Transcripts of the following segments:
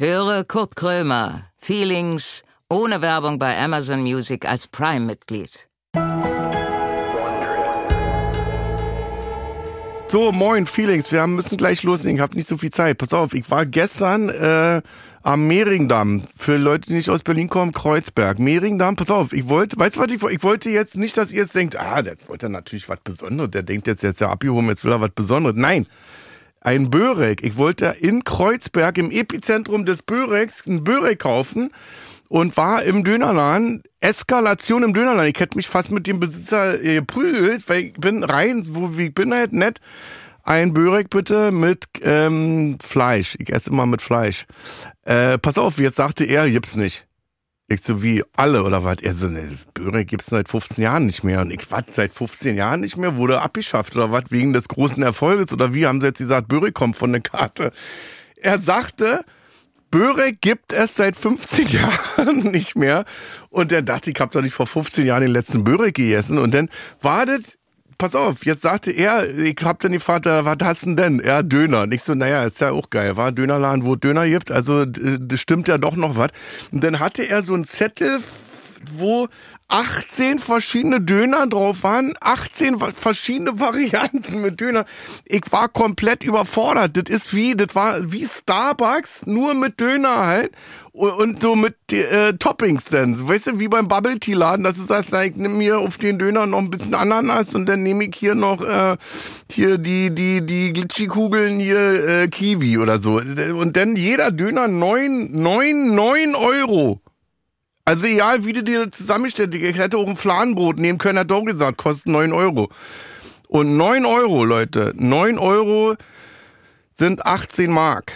Höre Kurt Krömer, Feelings, ohne Werbung bei Amazon Music als Prime-Mitglied. So, moin, Feelings. Wir müssen gleich loslegen. Ich habe nicht so viel Zeit. Pass auf, ich war gestern äh, am Mehringdamm. Für Leute, die nicht aus Berlin kommen, Kreuzberg. Mehringdamm, pass auf, ich wollte, weißt du was, ich, ich wollte jetzt nicht, dass ihr jetzt denkt, ah, der wollte natürlich was Besonderes. Der denkt jetzt, jetzt ja abgehoben, jetzt will er was Besonderes. Nein, ein Börek. Ich wollte in Kreuzberg im Epizentrum des Böreks ein Börek kaufen und war im Dönerladen. Eskalation im Dönerladen. Ich hätte mich fast mit dem Besitzer äh, geprügelt, weil ich bin rein, wo ich bin halt nett. Ein Börek bitte mit ähm, Fleisch. Ich esse immer mit Fleisch. Äh, pass auf, jetzt sagte er, gibt's nicht. Ich so, wie alle oder was? Er so, ne, Börek gibt's seit 15 Jahren nicht mehr. Und ich, was, seit 15 Jahren nicht mehr? Wurde abgeschafft oder was? Wegen des großen Erfolges? Oder wie haben sie jetzt gesagt, Börek kommt von der Karte? Er sagte, Börek gibt es seit 15 Jahren nicht mehr. Und dann dachte ich, ich habe doch nicht vor 15 Jahren den letzten Börek gegessen. Und dann wartet, pass auf, jetzt sagte er, ich hab dann gefragt, was hast du denn? Ja, Döner. Ich so, naja, ist ja auch geil, war Dönerladen, wo Döner gibt. Also, das stimmt ja doch noch was. Und dann hatte er so einen Zettel, wo 18 verschiedene Döner drauf waren, 18 verschiedene Varianten mit Döner. Ich war komplett überfordert. Das ist wie, das war wie Starbucks, nur mit Döner halt. Und so mit äh, Toppings dann. Weißt du, wie beim Bubble Tea Laden, dass du sagst, ich nehme mir auf den Döner noch ein bisschen Ananas und dann nehme ich hier noch äh, hier die die die Glitchy-Kugeln hier äh, Kiwi oder so. Und dann jeder Döner neun neun neun Euro. Also egal, wie du dir zusammenstellst, ich hätte auch ein Fladenbrot nehmen können, hat doch gesagt, kostet 9 Euro. Und 9 Euro, Leute, 9 Euro sind 18 Mark.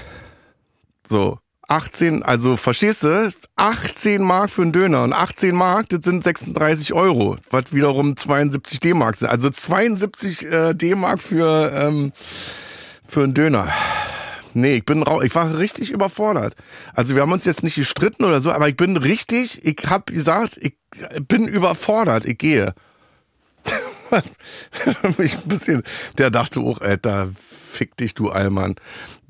So, 18, also verstehst du? 18 Mark für einen Döner und 18 Mark, das sind 36 Euro, was wiederum 72 D-Mark sind. Also 72 äh, D-Mark für, ähm, für einen Döner. Nee, ich bin ich war richtig überfordert. Also wir haben uns jetzt nicht gestritten oder so, aber ich bin richtig, ich hab gesagt, ich bin überfordert, ich gehe. mich ein bisschen, der dachte auch, Alter, fick dich, du Allmann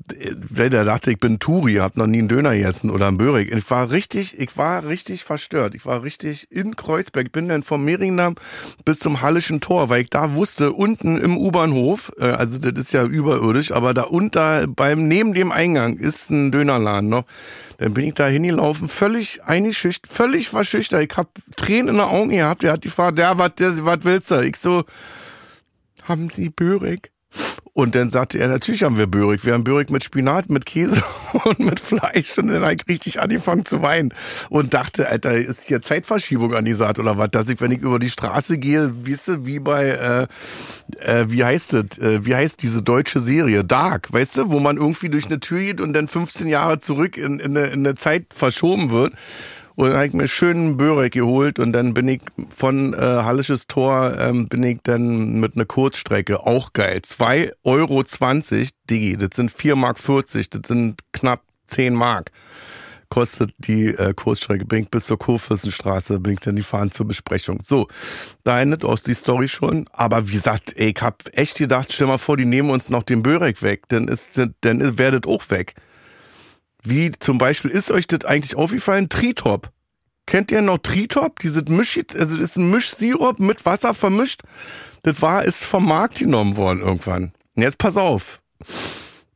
der dachte, ich bin Turi, hab noch nie einen Döner gegessen oder einen Börek. Ich war richtig, ich war richtig verstört. Ich war richtig in Kreuzberg. Bin dann vom Mehringdamm bis zum Hallischen Tor, weil ich da wusste, unten im U-Bahnhof, äh, also das ist ja überirdisch, aber da unter, beim, neben dem Eingang ist ein Dönerladen noch. Dann bin ich da hingelaufen, völlig eingeschüchtert, völlig verschüchtert. Ich hab Tränen in den Augen gehabt. Der hat die Frage, der, was, willst du? Ich so, haben Sie Börek? Und dann sagte er, natürlich haben wir Börek. Wir haben Börek mit Spinat, mit Käse und mit Fleisch. Und dann habe ich richtig angefangen zu weinen und dachte, Alter, ist hier Zeitverschiebung an die Saat oder was? Dass ich, wenn ich über die Straße gehe, du, wie bei, äh, äh, wie heißt das, äh, wie heißt diese deutsche Serie? Dark, weißt du, wo man irgendwie durch eine Tür geht und dann 15 Jahre zurück in, in, eine, in eine Zeit verschoben wird. Und dann habe ich mir schönen Börek geholt und dann bin ich von äh, Hallisches Tor ähm, bin ich dann mit einer Kurzstrecke, auch geil. 2,20 Euro, Digi, das sind 4,40 Mark, das sind knapp 10 Mark. Kostet die äh, Kurzstrecke, bin ich bis zur Kurfürstenstraße, bin ich dann die fahren zur Besprechung. So, da endet auch die Story schon. Aber wie gesagt, ey, ich hab echt gedacht, stell mal vor, die nehmen uns noch den Börek weg, dann ist, dann werdet auch weg. Wie zum Beispiel, ist euch das eigentlich aufgefallen? Tritop. Kennt ihr noch Tritop? Diese Misch, also ist ein Mischsirup mit Wasser vermischt. Das war, ist vom Markt genommen worden irgendwann. Und jetzt pass auf.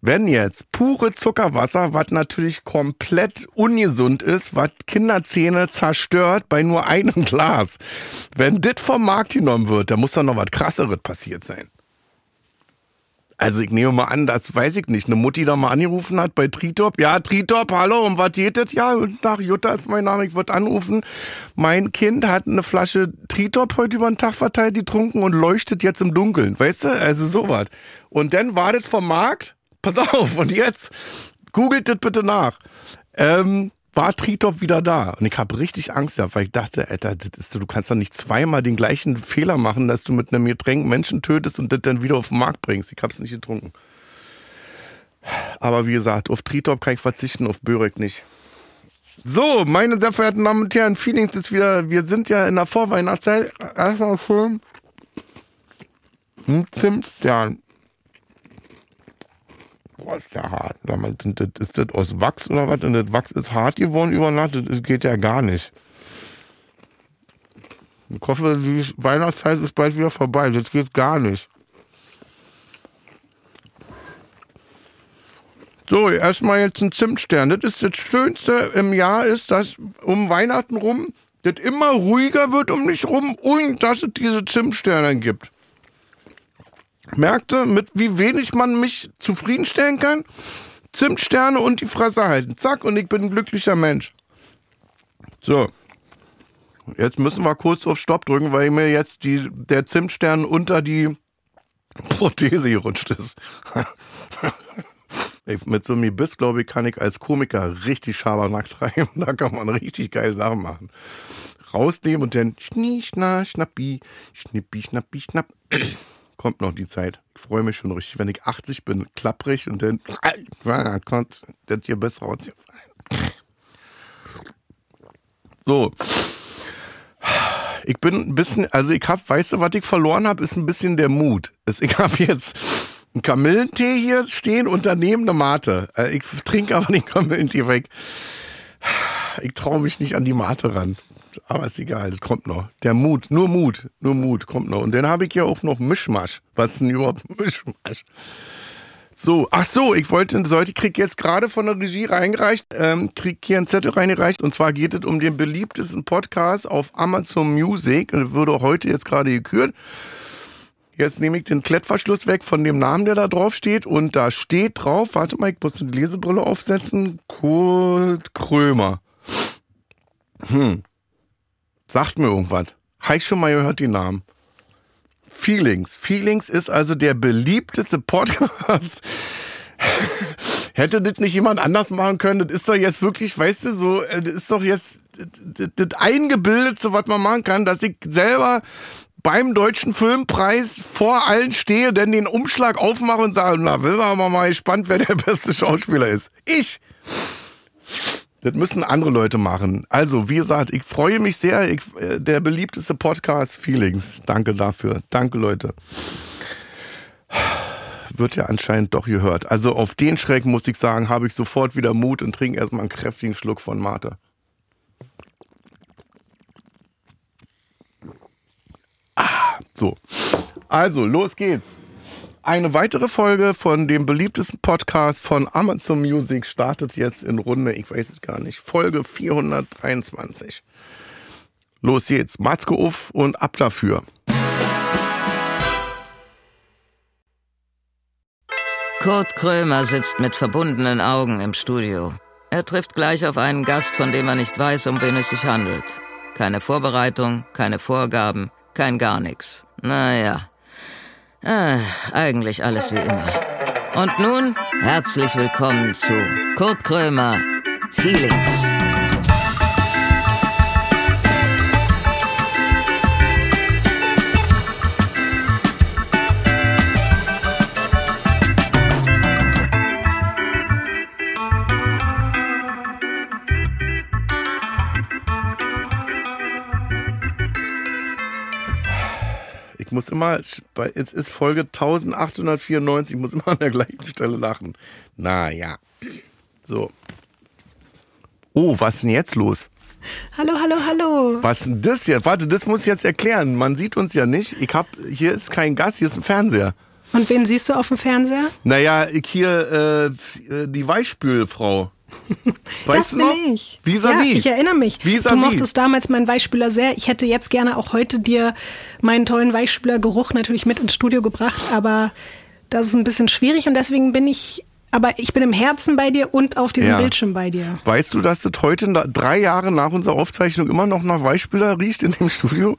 Wenn jetzt pure Zuckerwasser, was natürlich komplett ungesund ist, was Kinderzähne zerstört bei nur einem Glas, wenn das vom Markt genommen wird, dann muss da noch was krasseres passiert sein. Also ich nehme mal an, das weiß ich nicht. Eine Mutti da mal angerufen hat bei Tritop. Ja, Tritop, hallo, um was geht das? Ja, guten Tag, Jutta ist mein Name, ich würde anrufen. Mein Kind hat eine Flasche Tritop heute über den Tag verteilt getrunken und leuchtet jetzt im Dunkeln. Weißt du? Also sowas. Und dann wartet vom Markt. Pass auf, und jetzt googelt das bitte nach. Ähm, war Tritop wieder da. Und ich habe richtig Angst gehabt, weil ich dachte, Alter, ist, du kannst doch nicht zweimal den gleichen Fehler machen, dass du mit einem Getränk Menschen tötest und das dann wieder auf den Markt bringst. Ich habe es nicht getrunken. Aber wie gesagt, auf Tritop kann ich verzichten, auf Börek nicht. So, meine sehr verehrten Damen und Herren, Feelings ist wieder, wir sind ja in der Vorweihnachtszeit. Erstmal schön. Ein Zimtstern. Ist der hart. Sag mal, Ist das aus Wachs oder was? Und das Wachs ist hart geworden über Nacht, das geht ja gar nicht. Ich hoffe, die Weihnachtszeit ist bald wieder vorbei. Das geht gar nicht. So, erstmal jetzt ein Zimtstern. Das ist das Schönste im Jahr, ist, dass um Weihnachten rum das immer ruhiger wird um mich rum und dass es diese Zimtsterne gibt. Merkte, mit wie wenig man mich zufriedenstellen kann? Zimtsterne und die Fresse halten. Zack, und ich bin ein glücklicher Mensch. So. Jetzt müssen wir kurz auf Stopp drücken, weil mir jetzt die, der Zimtstern unter die Prothese gerutscht ist. Mit so einem Biss, glaube ich, kann ich als Komiker richtig Schabernack treiben. Da kann man richtig geile Sachen machen. Rausnehmen und dann schnie, schna, schnappi, schnippi, schnappi, schnapp. Kommt noch die Zeit. Ich freue mich schon richtig, wenn ich 80 bin, klapprig und dann, kommt das hier besser rausgefallen. So. Ich bin ein bisschen, also ich hab, weißt du, was ich verloren habe, ist ein bisschen der Mut. Ich habe jetzt einen Kamillentee hier stehen und daneben eine Mate. Äh, ich trinke aber den Kamillentee weg. Ich traue mich nicht an die Mate ran. Aber ist egal, kommt noch. Der Mut, nur Mut, nur Mut kommt noch. Und dann habe ich ja auch noch Mischmasch. Was ist denn überhaupt Mischmasch? So, ach so, ich wollte, sollte, krieg jetzt gerade von der Regie reingereicht, ähm, krieg hier einen Zettel reingereicht und zwar geht es um den beliebtesten Podcast auf Amazon Music und wurde heute jetzt gerade gekürt. Jetzt nehme ich den Klettverschluss weg von dem Namen, der da drauf steht. Und da steht drauf, warte mal, ich muss die Lesebrille aufsetzen. Kurt Krömer. Hm. Sagt mir irgendwas. Habe ich schon mal gehört, die Namen. Feelings. Feelings ist also der beliebteste Podcast. Hätte das nicht jemand anders machen können? Das ist doch jetzt wirklich, weißt du, so, äh, das ist doch jetzt das, das Eingebildete, was man machen kann, dass ich selber beim Deutschen Filmpreis vor allen stehe, denn den Umschlag aufmache und sage, na, will man mal gespannt, wer der beste Schauspieler ist. Ich! Das müssen andere Leute machen. Also, wie gesagt, ich freue mich sehr. Ich, äh, der beliebteste Podcast Feelings. Danke dafür. Danke, Leute. Wird ja anscheinend doch gehört. Also auf den Schreck muss ich sagen, habe ich sofort wieder Mut und trinke erstmal einen kräftigen Schluck von Mate. Ah, so. Also, los geht's. Eine weitere Folge von dem beliebtesten Podcast von Amazon Music startet jetzt in Runde, ich weiß es gar nicht, Folge 423. Los geht's. Matzke auf und ab dafür. Kurt Krömer sitzt mit verbundenen Augen im Studio. Er trifft gleich auf einen Gast, von dem er nicht weiß, um wen es sich handelt. Keine Vorbereitung, keine Vorgaben, kein gar nichts. Naja. Ah, eigentlich alles wie immer. Und nun herzlich willkommen zu Kurt Krömer Feelings. Ich muss immer, es ist Folge 1894, ich muss immer an der gleichen Stelle lachen. Naja. So. Oh, was ist denn jetzt los? Hallo, hallo, hallo. Was denn das jetzt? Warte, das muss ich jetzt erklären. Man sieht uns ja nicht. Ich hab, hier ist kein Gast, hier ist ein Fernseher. Und wen siehst du auf dem Fernseher? Naja, ich hier, äh, die Weichspülfrau. Weißt das bin noch? ich. vis ja, ich erinnere mich. vis Du mochtest damals meinen Weichspüler sehr. Ich hätte jetzt gerne auch heute dir meinen tollen Weichspülergeruch natürlich mit ins Studio gebracht, aber das ist ein bisschen schwierig und deswegen bin ich aber ich bin im Herzen bei dir und auf diesem ja. Bildschirm bei dir. Weißt du, dass das heute drei Jahre nach unserer Aufzeichnung immer noch nach Weichspüler riecht in dem Studio?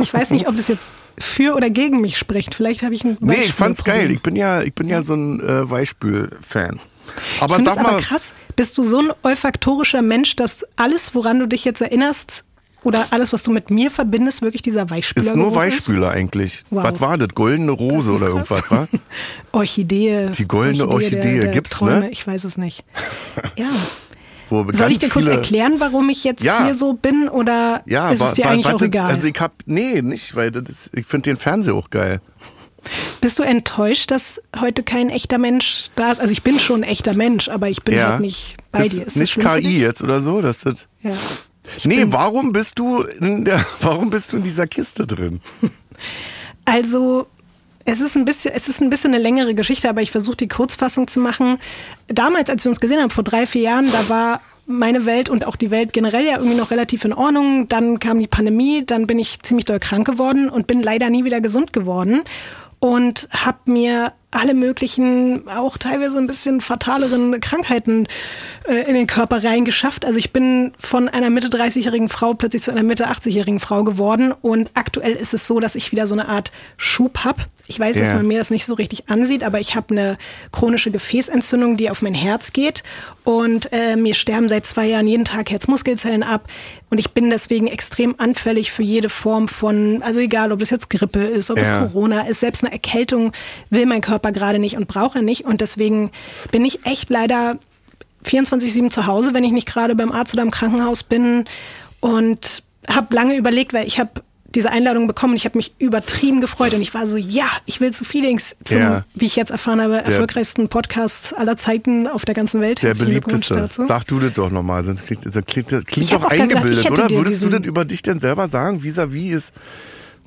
Ich weiß nicht, ob das jetzt für oder gegen mich spricht. Vielleicht habe ich einen Nee, ich fand's geil. Ich bin ja, ich bin ja so ein äh, Weichspül-Fan. Aber ich sag mal, aber krass, bist du so ein olfaktorischer Mensch, dass alles, woran du dich jetzt erinnerst, oder alles, was du mit mir verbindest, wirklich dieser Weichspüler ist? nur Weichspüler ist? eigentlich. Wow. Was war das? Goldene Rose oder krass. irgendwas, wa? Orchidee. Die goldene Orchidee, Orchidee. Der, der gibt's, Träume. ne? Ich weiß es nicht. Ja. Soll ich dir kurz erklären, warum ich jetzt ja. hier so bin oder ja, ist es dir eigentlich auch egal? Also ich hab, nee, nicht, weil das ich finde den Fernseher auch geil. Bist du enttäuscht, dass heute kein echter Mensch da ist? Also ich bin schon ein echter Mensch, aber ich bin Ja. halt nicht bei ist dir. Ist nicht KI jetzt oder so? Das ist, Ja. nee, warum bist du in der, warum bist du in dieser Kiste drin? Also es ist ein bisschen, es ist ein bisschen eine längere Geschichte, aber ich versuche die Kurzfassung zu machen. Damals, als wir uns gesehen haben, vor drei, vier Jahren, da war meine Welt und auch die Welt generell ja irgendwie noch relativ in Ordnung. Dann kam die Pandemie, dann bin ich ziemlich doll krank geworden und bin leider nie wieder gesund geworden und habe mir alle möglichen, auch teilweise ein bisschen fataleren Krankheiten äh, in den Körper reingeschafft. Also ich bin von einer Mitte 30-jährigen Frau plötzlich zu einer Mitte 80-jährigen Frau geworden und aktuell ist es so, dass ich wieder so eine Art Schub hab. Ich weiß, dass Ja. man mir das nicht so richtig ansieht, aber ich habe eine chronische Gefäßentzündung, die auf mein Herz geht und äh, mir sterben seit zwei Jahren jeden Tag Herzmuskelzellen ab und ich bin deswegen extrem anfällig für jede Form von, also egal, ob das jetzt Grippe ist, ob Ja. es Corona ist, selbst eine Erkältung will mein Körper gerade nicht und brauche er nicht und deswegen bin ich echt leider 24/7 zu Hause, wenn ich nicht gerade beim Arzt oder im Krankenhaus bin und habe lange überlegt, weil ich habe diese Einladung bekommen ich habe mich übertrieben gefreut und ich war so, ja, ich will zu Feelings zum, Ja. wie ich jetzt erfahren habe, erfolgreichsten Podcast aller Zeiten auf der ganzen Welt. Der beliebteste. Sag du das doch nochmal, sonst klingt, das klingt, klingt doch gedacht, eingebildet, hätte oder? Würdest du das über dich denn selber sagen? Vis-à-vis ist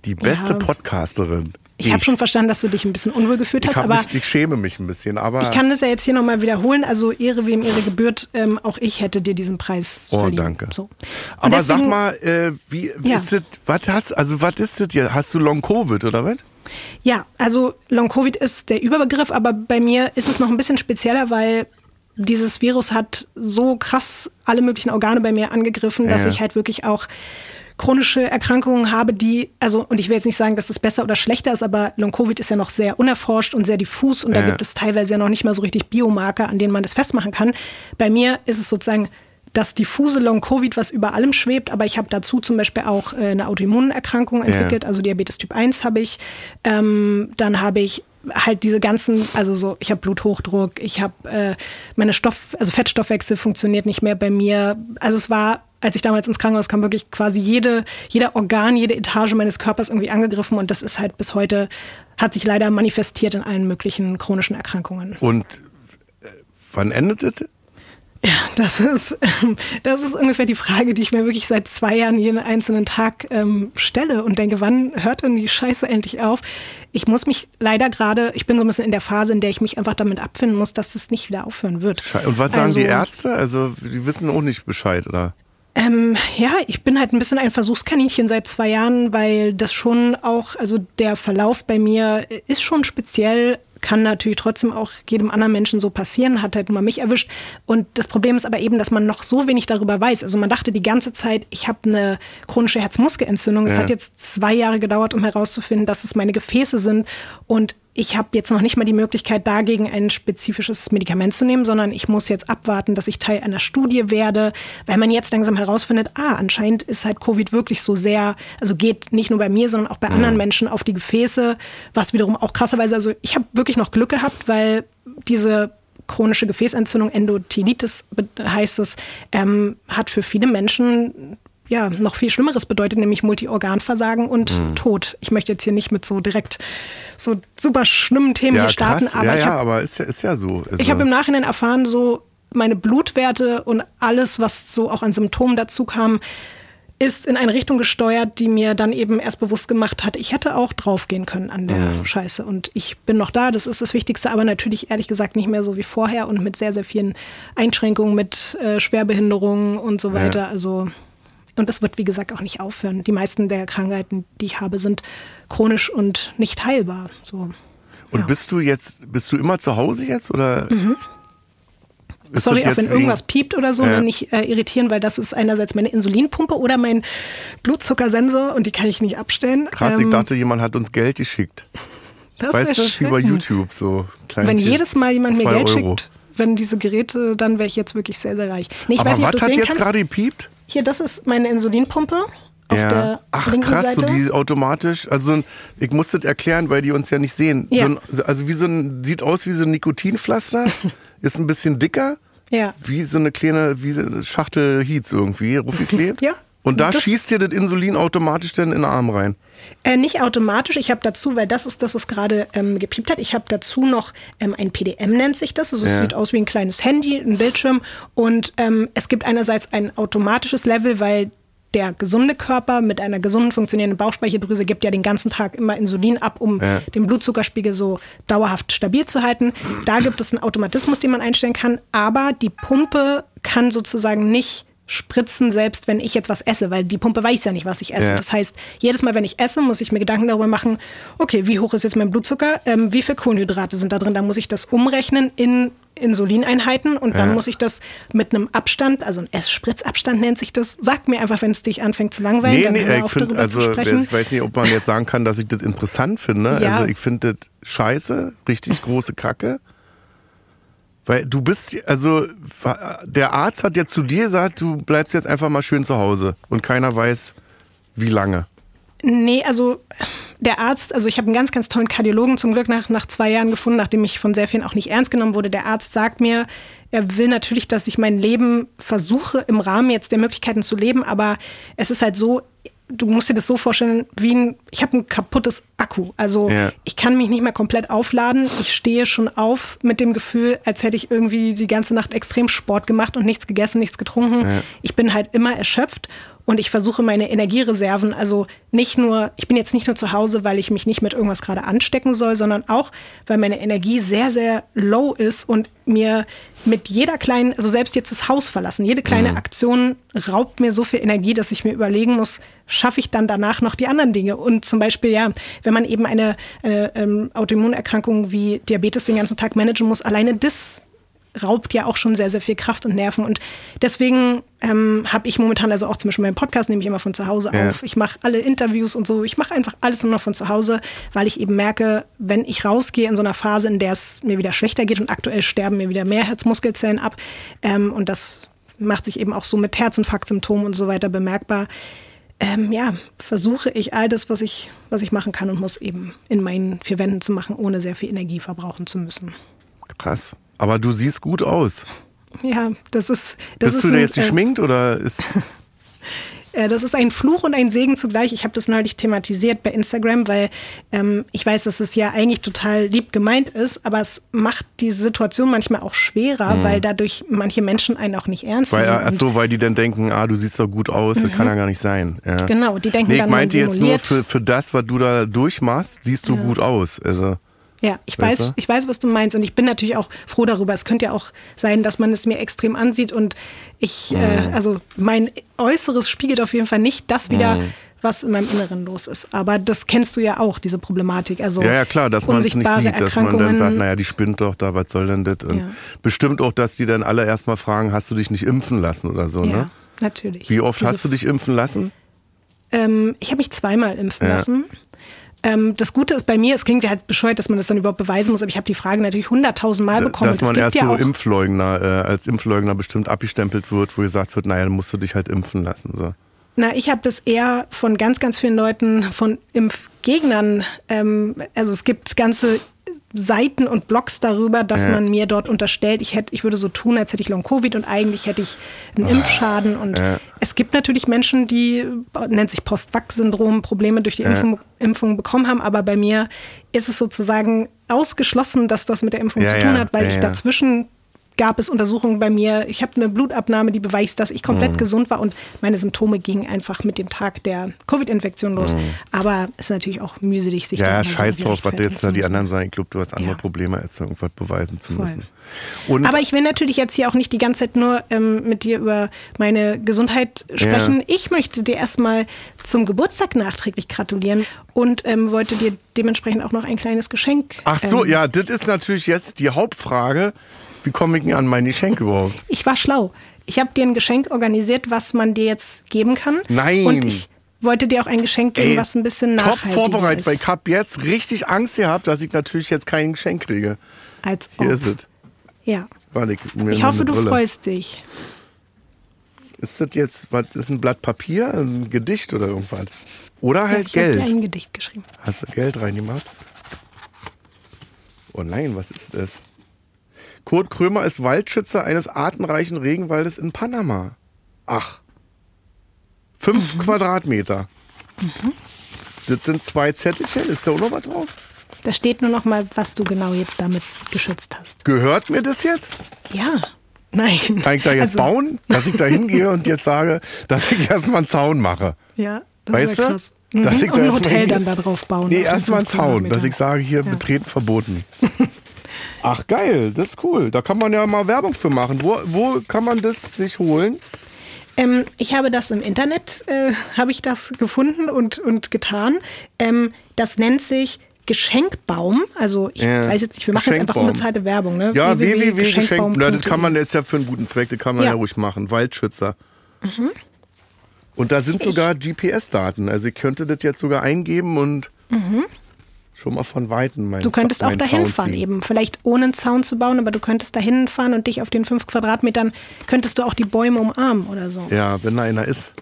die beste Ja. Podcasterin. Ich habe schon verstanden, dass du dich ein bisschen unwohl gefühlt hast, aber mich, ich schäme mich ein bisschen, aber ich kann das ja jetzt hier nochmal wiederholen. Also Ehre wem Ehre gebührt. Ähm, auch ich hätte dir diesen Preis Oh, verliehen. danke. So. Aber sag deswegen- mal, äh, wie Ja. ist das, was hast, also was ist das hier? Hast du Long Covid oder was? Ja, also Long Covid ist der Überbegriff, aber bei mir ist es noch ein bisschen spezieller, weil dieses Virus hat so krass alle möglichen Organe bei mir angegriffen, dass Ja. ich halt wirklich auch chronische Erkrankungen habe, die, also, und ich will jetzt nicht sagen, dass das besser oder schlechter ist, aber Long-Covid ist ja noch sehr unerforscht und sehr diffus und da Ja. gibt es teilweise ja noch nicht mal so richtig Biomarker, an denen man das festmachen kann. Bei mir ist es sozusagen das diffuse Long-Covid, was über allem schwebt, aber ich habe dazu zum Beispiel auch äh, eine Autoimmunerkrankung entwickelt, also Diabetes Typ 1 habe ich. Ähm, dann habe ich halt diese ganzen, also so, ich habe Bluthochdruck, ich habe äh, meine Stoff, also Fettstoffwechsel funktioniert nicht mehr bei mir. Also es war, als ich damals ins Krankenhaus kam, wirklich quasi jede, jeder Organ, jede Etage meines Körpers irgendwie angegriffen und das ist halt bis heute, hat sich leider manifestiert in allen möglichen chronischen Erkrankungen. Und äh, wann endet? Ja, das ist, ähm, das ist ungefähr die Frage, die ich mir wirklich seit zwei Jahren jeden einzelnen Tag ähm, stelle und denke, wann hört denn die Scheiße endlich auf? Ich muss mich leider gerade, ich bin so ein bisschen in der Phase, in der ich mich einfach damit abfinden muss, dass das nicht wieder aufhören wird. Und was sagen Also, die Ärzte? Also, die wissen auch nicht Bescheid, oder? Ähm, ja, ich bin halt ein bisschen ein Versuchskaninchen seit zwei Jahren, weil das schon auch, also der Verlauf bei mir ist schon speziell, kann natürlich trotzdem auch jedem anderen Menschen so passieren, hat halt nur mich erwischt. Und das Problem ist aber eben, dass man noch so wenig darüber weiß. Also man dachte die ganze Zeit, ich habe eine chronische Herzmuskelentzündung. Es Ja. hat jetzt zwei Jahre gedauert, um herauszufinden, dass es meine Gefäße sind. Und ich habe jetzt noch nicht mal die Möglichkeit, dagegen ein spezifisches Medikament zu nehmen, sondern ich muss jetzt abwarten, dass ich Teil einer Studie werde, weil man jetzt langsam herausfindet, ah, anscheinend ist halt Covid wirklich so sehr, also geht nicht nur bei mir, sondern auch bei anderen Menschen auf die Gefäße, was wiederum auch krasserweise, also ich habe wirklich noch Glück gehabt, weil diese chronische Gefäßentzündung, Endothelitis heißt es, ähm, hat für viele Menschen ja, noch viel Schlimmeres bedeutet, nämlich Multiorganversagen und Mhm. Tod. Ich möchte jetzt hier nicht mit so direkt so super schlimmen Themen Ja, hier starten, krass. aber ja, ich ja, habe aber ist ja, ist ja so. Also, ich habe im Nachhinein erfahren, so meine Blutwerte und alles, was so auch an Symptomen dazu kam, ist in eine Richtung gesteuert, die mir dann eben erst bewusst gemacht hat, ich hätte auch draufgehen können an der Scheiße. Und ich bin noch da, das ist das Wichtigste, aber natürlich ehrlich gesagt nicht mehr so wie vorher und mit sehr, sehr vielen Einschränkungen, mit äh, Schwerbehinderungen und so weiter. Also und das wird, wie gesagt, auch nicht aufhören. Die meisten der Krankheiten, die ich habe, sind chronisch und nicht heilbar. So. und ja. bist du jetzt, bist du immer zu Hause jetzt oder? Ist Sorry, auch wenn irgendwas piept oder so, Ja. nicht äh, irritieren, weil das ist einerseits meine Insulinpumpe oder mein Blutzuckersensor und die kann ich nicht abstellen. Krass, ich Ähm, dachte, jemand hat uns Geld geschickt. das weißt du, wie bei. YouTube so. Wenn Kleinchen. jedes Mal jemand mir Geld Euro. schickt, wenn diese Geräte, dann wäre ich jetzt wirklich sehr, sehr reich. Nee, ich Aber weiß nicht, was hat jetzt gerade gepiept? Hier, das ist meine Insulinpumpe auf der Ach linken krass, Seite. so die automatisch, also ich muss das erklären, weil die uns ja nicht sehen. Ja. So ein, also wie so ein, sieht aus wie so ein Nikotinpflaster, ist ein bisschen dicker, ja. wie so eine kleine, wie so eine Schachtel Heats irgendwie, Ruffi klebt. Ja. Und da Das- schießt dir das Insulin automatisch dann in den Arm rein. Äh, nicht automatisch. Ich habe dazu, weil das ist das, was gerade ähm, gepiept hat. Ich habe dazu noch ähm, ein PDM nennt sich das. Also es Ja. sieht aus wie ein kleines Handy, ein Bildschirm. Und ähm, es gibt einerseits ein automatisches Level, weil der gesunde Körper mit einer gesunden funktionierenden Bauchspeicheldrüse gibt ja den ganzen Tag immer Insulin ab, um Ja. den Blutzuckerspiegel so dauerhaft stabil zu halten. Da gibt es einen Automatismus, den man einstellen kann, aber die Pumpe kann sozusagen nicht spritzen, selbst wenn ich jetzt was esse, weil die Pumpe weiß ja nicht, was ich esse. Ja. Das heißt, jedes Mal, wenn ich esse, muss ich mir Gedanken darüber machen, okay, wie hoch ist jetzt mein Blutzucker, ähm, wie viel Kohlenhydrate sind da drin, dann muss ich das umrechnen in Insulineinheiten und dann Ja. muss ich das mit einem Abstand, also ein Essspritzabstand nennt sich das. Sag mir einfach, wenn es dich anfängt zu langweilen, Nee, dann nee, ich darüber also ich weiß nicht, ob man jetzt sagen kann, dass ich das interessant finde. Ja. Also ich finde das scheiße, richtig große Kacke. Weil du bist, also der Arzt hat jetzt zu dir gesagt, du bleibst jetzt einfach mal schön zu Hause und keiner weiß, wie lange. Nee, also der Arzt, also ich habe einen ganz, ganz tollen Kardiologen zum Glück nach, nach zwei Jahren gefunden, nachdem ich von sehr vielen auch nicht ernst genommen wurde. Der Arzt sagt mir, er will natürlich, dass ich mein Leben versuche, im Rahmen jetzt der Möglichkeiten zu leben, aber es ist halt so, du musst dir das so vorstellen, wie ein, ich habe ein kaputtes Akku. Also Ja. ich kann mich nicht mehr komplett aufladen. Ich stehe schon auf mit dem Gefühl, als hätte ich irgendwie die ganze Nacht extrem Sport gemacht und nichts gegessen, nichts getrunken. Ich bin halt immer erschöpft und ich versuche meine Energiereserven, also nicht nur, ich bin jetzt nicht nur zu Hause, weil ich mich nicht mit irgendwas gerade anstecken soll, sondern auch, weil meine Energie sehr, sehr low ist und mir mit jeder kleinen, also selbst jetzt das Haus verlassen, jede kleine Aktion raubt mir so viel Energie, dass ich mir überlegen muss, schaffe ich dann danach noch die anderen Dinge? Und zum Beispiel, ja, wenn man eben eine, eine ähm, Autoimmunerkrankung wie Diabetes den ganzen Tag managen muss, alleine das raubt ja auch schon sehr, sehr viel Kraft und Nerven. Und deswegen ähm, habe ich momentan, also auch zum Beispiel meinen Podcast nehme ich immer von zu Hause Ja. auf. Ich mache alle Interviews und so. Ich mache einfach alles nur noch von zu Hause, weil ich eben merke, wenn ich rausgehe in so einer Phase, in der es mir wieder schlechter geht und aktuell sterben mir wieder mehr Herzmuskelzellen ab ähm, und das macht sich eben auch so mit Herzinfarktsymptomen und so weiter bemerkbar. Ähm, ja, versuche ich all das, was ich, was ich machen kann und muss eben in meinen vier Wänden zu machen, ohne sehr viel Energie verbrauchen zu müssen. Krass. Aber du siehst gut aus. Ja, das ist. Das Bist ist du ein, jetzt äh, geschminkt oder ist. Äh, Das ist ein Fluch und ein Segen zugleich. Ich habe das neulich thematisiert bei Instagram, weil ähm, ich weiß, dass es ja eigentlich total lieb gemeint ist, aber es macht die Situation manchmal auch schwerer, weil dadurch manche Menschen einen auch nicht ernst Mhm. Weil, nehmen. ach so, weil die dann denken, ah, du siehst doch gut aus, das kann ja gar nicht sein. Ja. Genau, die denken nee, ich dann, meinte jetzt nur für, für das, was du da durchmachst, siehst du gut aus. Also, Ja, ich Weißt weiß, du? ich weiß, was du meinst und ich bin natürlich auch froh darüber. Es könnte ja auch sein, dass man es mir extrem ansieht und ich, Mhm. äh, also mein Äußeres spiegelt auf jeden Fall nicht das wieder, Mhm. was in meinem Inneren los ist. Aber das kennst du ja auch, diese Problematik. Also ja, ja, klar, dass man es nicht sieht, dass man dann sagt, naja, die spinnt doch da, was soll denn das? Und Ja. Bestimmt auch, dass die dann alle erstmal fragen, hast du dich nicht impfen lassen oder so, ja, ne? natürlich. Wie oft Diese- hast du dich impfen lassen? Ähm, ich habe mich zweimal impfen Ja. lassen. Ähm, das Gute ist bei mir, es klingt ja halt bescheuert, dass man das dann überhaupt beweisen muss, aber ich habe die Frage natürlich hunderttausend Mal bekommen. Dass es man erst ja so Impfleugner, äh, als Impfleugner bestimmt abgestempelt wird, wo gesagt wird, naja, dann musst du dich halt impfen lassen. So. Na, ich habe das eher von ganz, ganz vielen Leuten, von Impfgegnern. Ähm, also es gibt ganze Seiten und Blogs darüber, dass Ja. man mir dort unterstellt, ich hätte, ich würde so tun, als hätte ich Long Covid und eigentlich hätte ich einen Impfschaden. Und ja. es gibt natürlich Menschen, die nennt sich Post-Vac-Syndrom, Probleme durch die Impfung, Impfung bekommen haben, aber bei mir ist es sozusagen ausgeschlossen, dass das mit der Impfung Ja, zu tun ja, hat, weil ja, ich ja. dazwischen gab es Untersuchungen bei mir. Ich habe eine Blutabnahme, die beweist, dass ich komplett Mhm. gesund war und meine Symptome gingen einfach mit dem Tag der Covid-Infektion los. Aber es ist natürlich auch mühselig, sich Mhm. Ja, scheiß drauf, was jetzt die anderen sagen. Ich glaube, du hast andere Ja. Probleme, als irgendwas beweisen zu müssen. Aber ich will natürlich jetzt hier auch nicht die ganze Zeit nur ähm, mit dir über meine Gesundheit sprechen. Ich möchte dir erstmal zum Geburtstag nachträglich gratulieren und ähm, wollte dir dementsprechend auch noch ein kleines Geschenk. Ach so, ähm, ja, das ist natürlich jetzt die Hauptfrage. Wie komme ich denn an mein Geschenk überhaupt? Ich war schlau. Ich habe dir ein Geschenk organisiert, was man dir jetzt geben kann. Nein. Und ich wollte dir auch ein Geschenk geben, was ein bisschen top nachhaltiger vorbereitet, ist. weil ich habe jetzt richtig Angst gehabt, dass ich natürlich jetzt kein Geschenk kriege. als Hier ob. ist es. Ja. Warte, ich mir Ich hoffe, du freust dich. Ist das jetzt, was ist ein Blatt Papier, ein Gedicht oder irgendwas? Oder halt ich habe dir Geld. ein Gedicht geschrieben. Hast du Geld reingemacht? Oh nein, was ist das? Kurt Krömer ist Waldschützer eines artenreichen Regenwaldes in Panama. Ach. Fünf Quadratmeter. Das sind zwei Zettelchen. Ist da auch noch was drauf? Da steht nur noch mal, was du genau jetzt damit geschützt hast. Gehört mir das jetzt? Ja. Nein. Kann ich da jetzt Also, bauen? Dass ich da hingehe und jetzt sage, dass ich erstmal einen Zaun mache. Ja, das Weißt du? krass. Dass Mhm. ich Und ein Hotel dann da drauf bauen. Nee, erstmal einen 5 Zaun, dass ich sage, hier betreten verboten. Ach geil, das ist cool. Da kann man ja mal Werbung für machen. Wo, wo kann man das sich holen? Ähm, ich habe das im Internet, äh, habe ich das gefunden und, und getan. Ähm, das nennt sich Geschenkbaum. Also ich Ja, weiß jetzt nicht, wir machen jetzt einfach unbezahlte Werbung. Ne? Ja, www.geschenk. Na, das kann man, das ist ja für einen guten Zweck, das kann man ja, Ja. ruhig machen. Waldschützer. Und da sind sogar GPS-Daten. Also ich könnte das jetzt sogar eingeben und schon mal von Weitem mein Du könntest auch dahin Zaun fahren ziehen. eben. Vielleicht ohne einen Zaun zu bauen, aber du könntest dahin fahren und dich auf den fünf Quadratmetern, könntest du auch die Bäume umarmen oder so. Ja, wenn da einer ist.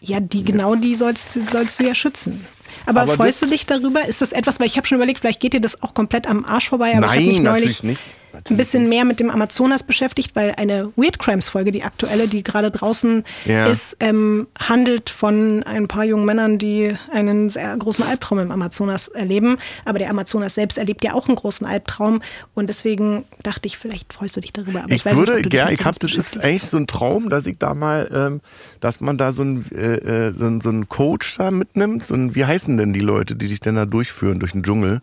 Ja, die genau die sollst du, sollst du ja schützen. Aber, Aber freust du dich darüber? Ist das etwas, weil ich habe schon überlegt, vielleicht geht dir das auch komplett am Arsch vorbei, aber ich Nein, mich neulich natürlich nicht. Ein bisschen mehr mit dem Amazonas beschäftigt, weil eine Weird Crimes Folge, die aktuelle, die gerade draußen Ja. ist, ähm, handelt von ein paar jungen Männern, die einen sehr großen Albtraum im Amazonas erleben. Aber der Amazonas selbst erlebt ja auch einen großen Albtraum und deswegen dachte ich, vielleicht freust du dich darüber. Aber ich, Ich würde gerne, ich habe, das ist eigentlich so ein Traum, dass ich da mal, ähm, dass man da so ein, äh, äh, so, so einen Coach da mitnimmt, so ein, wie heißen denn die Leute, die dich denn da durchführen durch den Dschungel,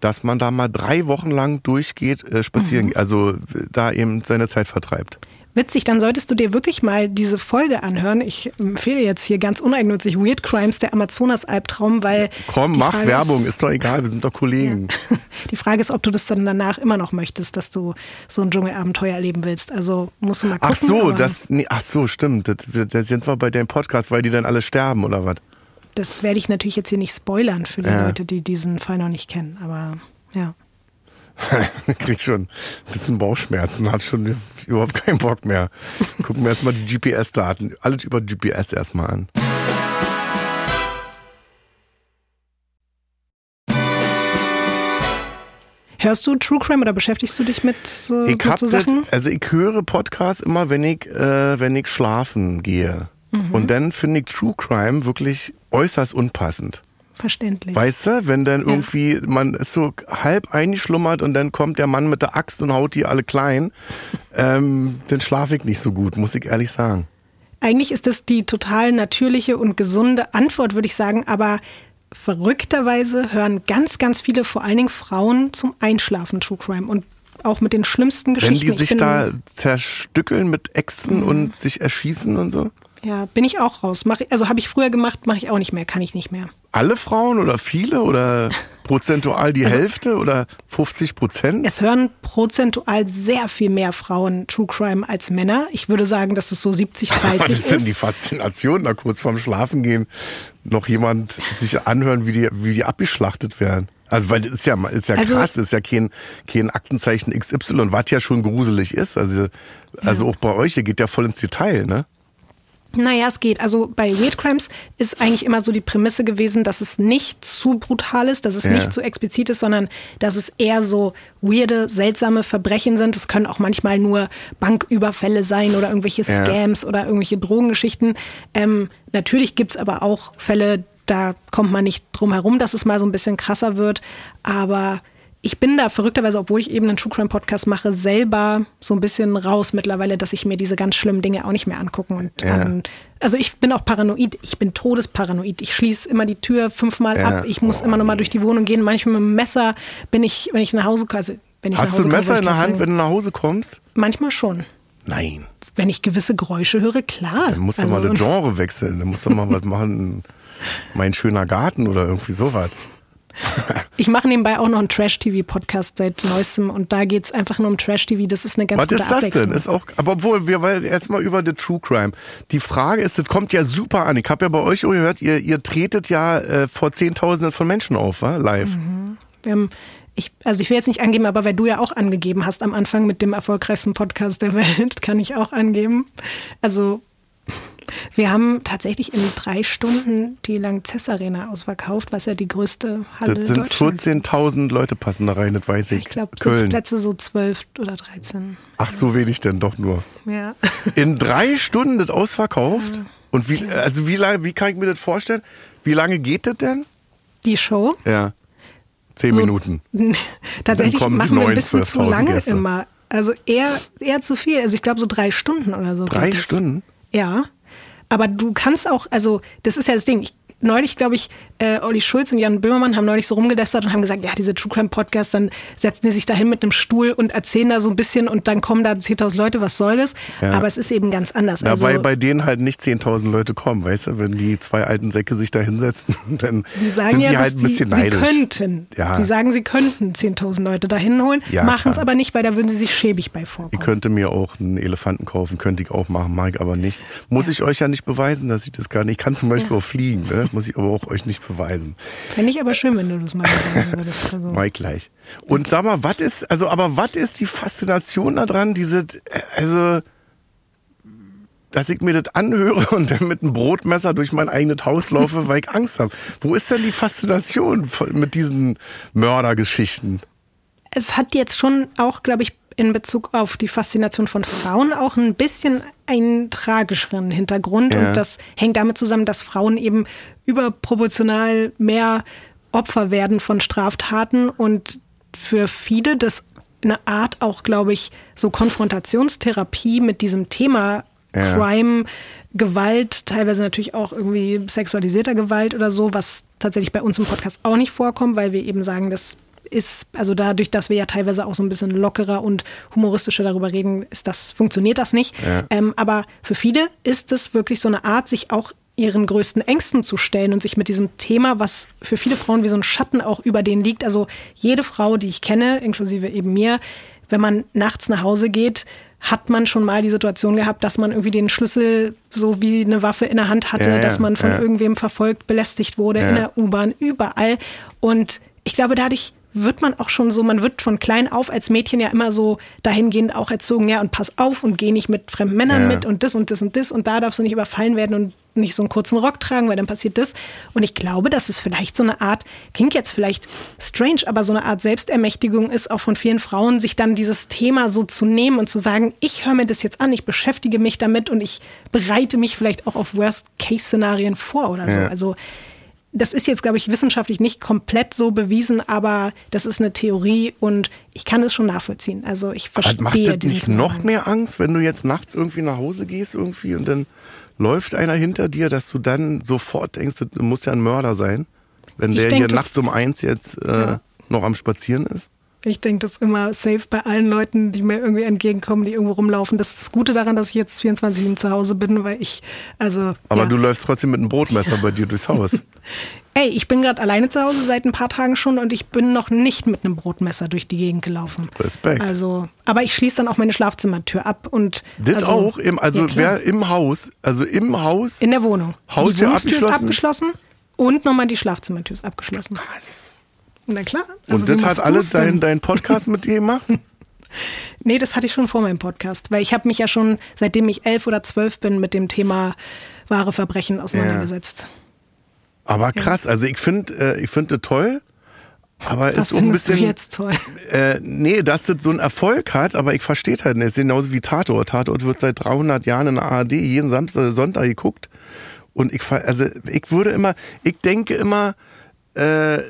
dass man da mal drei Wochen lang durchgeht, äh, spazieren, Mhm. also da eben seine Zeit vertreibt. Witzig, dann solltest du dir wirklich mal diese Folge anhören. Ich empfehle jetzt hier ganz uneigennützig Weird Crimes, der Amazonas-Albtraum, weil. Komm, mach Frage Werbung, ist, doch egal, wir sind doch Kollegen. Die Frage ist, ob du das dann danach immer noch möchtest, dass du so ein Dschungelabenteuer erleben willst. Also musst du mal gucken. Ach so, das, nee, ach so, stimmt, da sind wir bei deinem Podcast, weil die dann alle sterben oder was? Das werde ich natürlich jetzt hier nicht spoilern für die Ja. Leute, die diesen Fall noch nicht kennen. Aber ja. krieg schon ein bisschen Bauchschmerzen, hat schon überhaupt keinen Bock mehr. Gucken wir erstmal die GPS-Daten, alles über GPS erstmal an. Hörst du True Crime oder beschäftigst du dich mit so, Ich mit so das, Sachen? also ich höre Podcasts immer, wenn ich, äh, wenn ich schlafen gehe. Mhm. Und dann finde ich True Crime wirklich äußerst unpassend. Verständlich. Weißt du, wenn dann irgendwie, man ist so halb eingeschlummert und dann kommt der Mann mit der Axt und haut die alle klein, ähm, dann schlafe ich nicht so gut, muss ich ehrlich sagen. Eigentlich ist das die total natürliche und gesunde Antwort, würde ich sagen. Aber verrückterweise hören ganz, ganz viele, vor allen Dingen Frauen, zum Einschlafen True Crime. Und auch mit den schlimmsten Wenn Geschichten. die Ich sich da zerstückeln mit Äxten Mhm. und sich erschießen und so. Ja, bin ich auch raus. Mach, also habe ich früher gemacht, mache ich auch nicht mehr, kann ich nicht mehr. Alle Frauen oder viele oder prozentual die Also Hälfte oder 50 Prozent? Es hören prozentual sehr viel mehr Frauen True Crime als Männer. Ich würde sagen, dass es so 70, 30 Was ist denn ist. die Faszination, da kurz vorm Schlafen gehen, noch jemand sich anhören, wie die, wie die abgeschlachtet werden? Also, weil das ist ja, ist ja Also- krass, das ist ja kein, kein Aktenzeichen XY, was ja schon gruselig ist. Also, also auch bei euch, ihr geht ja voll ins Detail, ne? Naja, es geht. Also bei Weird Crimes ist eigentlich immer so die Prämisse gewesen, dass es nicht zu brutal ist, dass es Ja. nicht zu explizit ist, sondern dass es eher so weirde, seltsame Verbrechen sind. Es können auch manchmal nur Banküberfälle sein oder irgendwelche Ja. Scams oder irgendwelche Drogengeschichten. Ähm, natürlich gibt's aber auch Fälle, da kommt man nicht drum herum, dass es mal so ein bisschen krasser wird. Aber ich bin da verrückterweise, obwohl ich eben einen True Crime Podcast mache, selber so ein bisschen raus mittlerweile, dass ich mir diese ganz schlimmen Dinge auch nicht mehr angucken und Ja. an, also ich bin auch paranoid, ich bin todesparanoid. Ich schließe immer die Tür fünfmal Ja. ab, ich muss Oh, immer noch mal nee. durch die Wohnung gehen. Manchmal mit dem Messer bin ich, wenn ich nach Hause komme, also wenn ich nach Hast du ein Messer in der Hand, sagen, wenn du nach Hause kommst? Manchmal schon. Nein. Wenn ich gewisse Geräusche höre, klar. Dann musst du Also, mal das Genre wechseln. Dann musst du mal was machen. Mein schöner Garten oder irgendwie sowas. Ich mache nebenbei auch noch einen Trash-TV-Podcast seit neuestem und da geht's einfach nur um Trash-TV. Das ist eine ganz Was gute ist das denn? Ist auch, aber obwohl, wir wollen jetzt mal über the True Crime. Die Frage ist, das kommt ja super an. Ich habe ja bei euch auch gehört, ihr, ihr tretet ja äh, vor Zehntausenden von Menschen auf, wa? live. Ähm, ich, also ich will jetzt nicht angeben, aber weil du ja auch angegeben hast am Anfang mit dem erfolgreichsten Podcast der Welt, kann ich auch angeben. Also wir haben tatsächlich in drei Stunden die Langzess Arena ausverkauft, was ja die größte Halle Das sind Deutschlands ist. 14.000 Leute passen da rein, das weiß ich. Ich glaube. Sitzplätze so zwölf oder 13. Ach, so wenig denn doch nur. Ja. In drei Stunden das ausverkauft? Und wie, also wie lange, wie kann ich mir das vorstellen? Wie lange geht das denn? Die Show? Ja. Zehn So- Minuten. Tatsächlich machen wir ein bisschen zu 12.000 lange Gäste. immer. Also eher, eher zu viel. Also ich glaube so drei Stunden oder so. Drei. Stunden? Ja. Aber du kannst auch, also das ist ja das Ding. Ich, neulich, glaube ich, äh, Olli Schulz und Jan Böhmermann haben neulich so rumgelästert und haben gesagt, ja, diese True Crime Podcasts, dann setzen die sich da hin mit einem Stuhl und erzählen da so ein bisschen und dann kommen da 10.000 Leute, was soll das? Ja. Aber es ist eben ganz anders. Ja, also, weil bei denen halt nicht 10.000 Leute kommen, weißt du? Wenn die zwei alten Säcke sich da hinsetzen, dann die sagen sind ja, die halt ein bisschen die, sie neidisch. könnten. Ja. Sie sagen, sie könnten 10.000 Leute da hinholen, machen es aber nicht, weil da würden sie sich schäbig bei Ich vorkommen. könnte mir auch einen Elefanten kaufen, könnte ich auch machen, mag ich aber nicht. Muss ich euch ja nicht beweisen, dass ich das gar nicht. Ich kann zum Beispiel auch fliegen, ne? Muss ich aber auch euch nicht beweisen. Fände ich aber schön, wenn du das mal sagen würdest. Also. Gleich. Und sag mal, was ist, also, aber was ist die Faszination daran, diese, also, dass ich mir das anhöre und dann mit einem Brotmesser durch mein eigenes Haus laufe, weil ich Angst habe. Wo ist denn die Faszination mit diesen Mördergeschichten? es hat jetzt schon auch, glaube ich, in Bezug auf die Faszination von Frauen auch ein bisschen einen tragischeren Hintergrund. Ja. Und das hängt damit zusammen, dass Frauen eben überproportional mehr Opfer werden von Straftaten und für viele das eine Art auch, glaube ich, so Konfrontationstherapie mit diesem Thema Ja. Crime, Gewalt, teilweise natürlich auch irgendwie sexualisierter Gewalt oder so, was tatsächlich bei uns im Podcast auch nicht vorkommt, weil wir eben sagen, das ist, also dadurch, dass wir ja teilweise auch so ein bisschen lockerer und humoristischer darüber reden, ist das, funktioniert das nicht. Ja. Ähm, aber für viele ist es wirklich so eine Art, sich auch ihren größten Ängsten zu stellen und sich mit diesem Thema, was für viele Frauen wie so ein Schatten auch über denen liegt. Also jede Frau, die ich kenne, inklusive eben mir, wenn man nachts nach Hause geht, hat man schon mal die Situation gehabt, dass man irgendwie den Schlüssel so wie eine Waffe in der Hand hatte, Ja, ja, dass man von irgendwem verfolgt, belästigt wurde in der U-Bahn, überall. Und ich glaube, dadurch wird man auch schon so, man wird von klein auf als Mädchen ja immer so dahingehend auch erzogen, ja, und pass auf und geh nicht mit fremden Männern Ja. mit und das und das und das und da darfst du nicht überfallen werden und nicht so einen kurzen Rock tragen, weil dann passiert das. Und ich glaube, dass es vielleicht so eine Art, klingt jetzt vielleicht strange, aber so eine Art Selbstermächtigung ist, auch von vielen Frauen, sich dann dieses Thema so zu nehmen und zu sagen, ich höre mir das jetzt an, ich beschäftige mich damit und ich bereite mich vielleicht auch auf Worst-Case-Szenarien vor oder so. Ja. Also das ist jetzt, glaube ich, wissenschaftlich nicht komplett so bewiesen, aber das ist eine Theorie und ich kann es schon nachvollziehen. Also ich Aber verstehe macht das nicht noch mehr Angst, wenn du jetzt nachts irgendwie nach Hause gehst irgendwie und dann läuft einer hinter dir, dass du dann sofort denkst, das muss ja ein Mörder sein, wenn Ich der denk, hier nachts um eins jetzt äh, Ja. noch am Spazieren ist? Ich denke, das ist immer safe bei allen Leuten, die mir irgendwie entgegenkommen, die irgendwo rumlaufen. Das ist das Gute daran, dass ich jetzt 24 zu Hause bin, weil ich, also. Aber ja. du läufst trotzdem mit einem Brotmesser bei dir durchs Haus. Ey, ich bin gerade alleine zu Hause seit ein paar Tagen schon und ich bin noch nicht mit einem Brotmesser durch die Gegend gelaufen. Respekt. Also, aber ich schließe dann auch meine Schlafzimmertür ab und. Das also, auch, im, also ja, wer im Haus, also im Haus. In der Wohnung. Haustür die Wohnungstür ist abgeschlossen? abgeschlossen und nochmal die Schlafzimmertür ist abgeschlossen. Was? Na klar. Also Und das hat alles dein, dein Podcast mit dir gemacht? Nee, das hatte ich schon vor meinem Podcast, weil ich habe mich ja schon, seitdem ich elf oder zwölf bin, mit dem Thema wahre Verbrechen auseinandergesetzt. Aber krass, also ich finde äh, ich finde das toll, aber Was ist auch ein bisschen. du jetzt toll? Äh, nee, dass das so einen Erfolg hat, aber ich verstehe halt nicht. Es ist genauso wie Tatort. Tatort wird seit 300 Jahren in der ARD jeden Samstag, Sonntag geguckt. Und ich, also ich würde immer, ich denke immer, äh,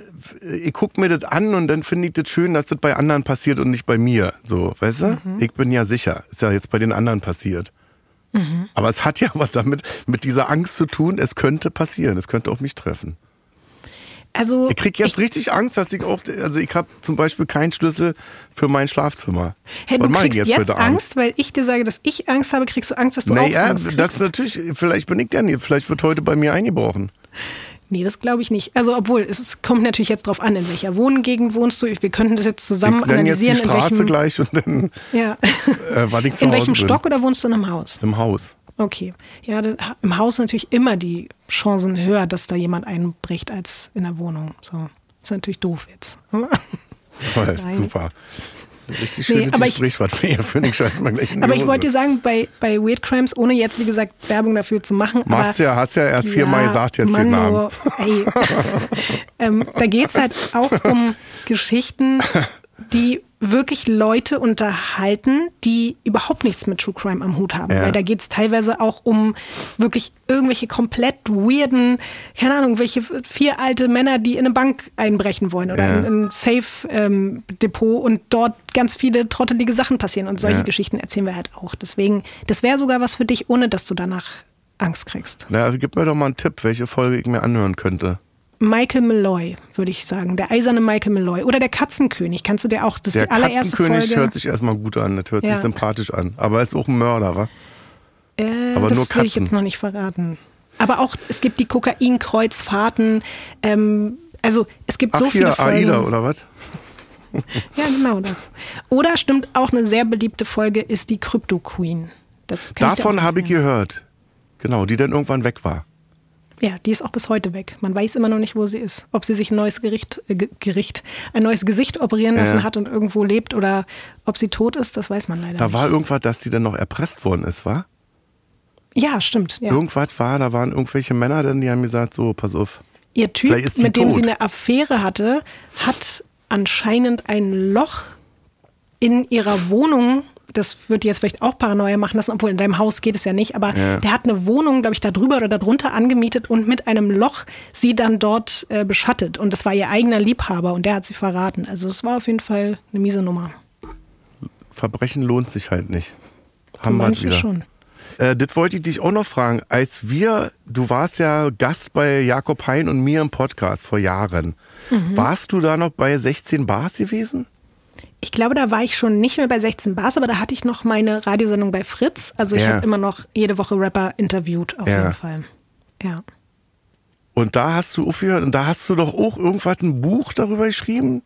ich gucke mir das an und dann finde ich das schön, dass das bei anderen passiert und nicht bei mir. So, weißt du? Mhm. Ich bin ja sicher. Ist ja jetzt bei den anderen passiert. Mhm. Aber es hat ja was damit, mit dieser Angst zu tun, es könnte passieren, es könnte auch mich treffen. Also, Ich krieg jetzt richtig Angst, dass ich auch, also ich habe zum Beispiel keinen Schlüssel für mein Schlafzimmer. hey, Was du ich kriegst jetzt, heute Abend? Angst, weil ich dir sage, dass ich Angst habe, kriegst du Angst, dass du Naja, auch Angst kriegst? das ist natürlich, vielleicht bin ich der nicht, vielleicht wird heute bei mir eingebrochen. Nee, das glaube ich nicht. Also, obwohl, es, es kommt natürlich jetzt drauf an, in welcher Wohngegend wohnst du. Wir könnten das jetzt zusammen ich nenne jetzt die analysieren, in Straße welchem, gleich und dann, ja. äh, wann ich zu in welchem bin. Stock oder wohnst du in einem Haus? Im Haus. Okay. Ja, da, im Haus natürlich immer die Chancen höher, dass da jemand einbricht als in der Wohnung. So. Ist natürlich doof jetzt. Toll, Nein. super. Richtig Nee, schönes ich- wir hier für den Scheiß mal gleich in die Aber ich Hose. wollte dir sagen, bei, bei Weird Crimes, ohne jetzt, wie gesagt, Werbung dafür zu machen. Machst ja, hast ja erst viermal gesagt jetzt den Mann, Namen. oh, ähm, da geht's halt auch um Geschichten die wirklich Leute unterhalten, die überhaupt nichts mit True Crime am Hut haben. Ja. Weil da geht es teilweise auch um wirklich irgendwelche komplett weirden, keine Ahnung, welche vier alte Männer, die in eine Bank einbrechen wollen oder Ja. in ein Safe-Depot und dort ganz viele trottelige Sachen passieren. Und solche Ja. Geschichten erzählen wir halt auch. Deswegen, das wäre sogar was für dich, ohne dass du danach Angst kriegst. Na, gib mir doch mal einen Tipp, welche Folge ich mir anhören könnte. Michael Malloy, würde ich sagen. Der eiserne Michael Malloy. Oder der Katzenkönig. Kannst du dir auch, das Der die allererste Katzenkönig Folge. hört sich erstmal gut an, das hört Ja. sich sympathisch an. Aber er ist auch ein Mörder, wa? Äh, Aber das nur will ich Katzen. jetzt noch nicht verraten. Aber auch, es gibt die Kokainkreuzfahrten. Ähm, also es gibt Ach so viele hier, Folgen. AIDA oder was? Ja, genau das. Oder stimmt auch eine sehr beliebte Folge ist die Crypto Queen. Davon habe ich gehört. Genau, die dann irgendwann weg war. Ja, die ist auch bis heute weg. Man weiß immer noch nicht, wo sie ist. Ob sie sich ein neues Gericht, äh, Ge- Gericht, ein neues Gesicht operieren lassen Ja. hat und irgendwo lebt oder ob sie tot ist, das weiß man leider Da nicht. war irgendwas, dass die dann noch erpresst worden ist, war? ja, stimmt. Ja. Irgendwas war, da waren irgendwelche Männer dann, die haben gesagt, so, pass auf. Ihr Typ, mit dem sie eine Affäre hatte, hat anscheinend ein Loch in ihrer Wohnung. Das wird jetzt vielleicht auch Paranoia machen lassen, obwohl in deinem Haus geht es ja nicht. Aber Ja. der hat eine Wohnung, glaube ich, da drüber oder darunter angemietet und mit einem Loch sie dann dort äh, beschattet. Und das war ihr eigener Liebhaber und der hat sie verraten. Also es war auf jeden Fall eine miese Nummer. Verbrechen lohnt sich halt nicht. Haben wir manche wieder. schon. Äh, das wollte ich dich auch noch fragen. Als wir, du warst ja Gast bei Jakob Hein und mir im Podcast vor Jahren. Mhm. Warst du da noch bei 16 Bars gewesen? Ich glaube, da war ich schon nicht mehr bei 16 Bars, aber da hatte ich noch meine Radiosendung bei Fritz. Also ich Ja. habe immer noch jede Woche Rapper interviewt, auf Ja. jeden Fall. Ja. Und da hast du aufgehört und da hast du doch auch irgendwas ein Buch darüber geschrieben?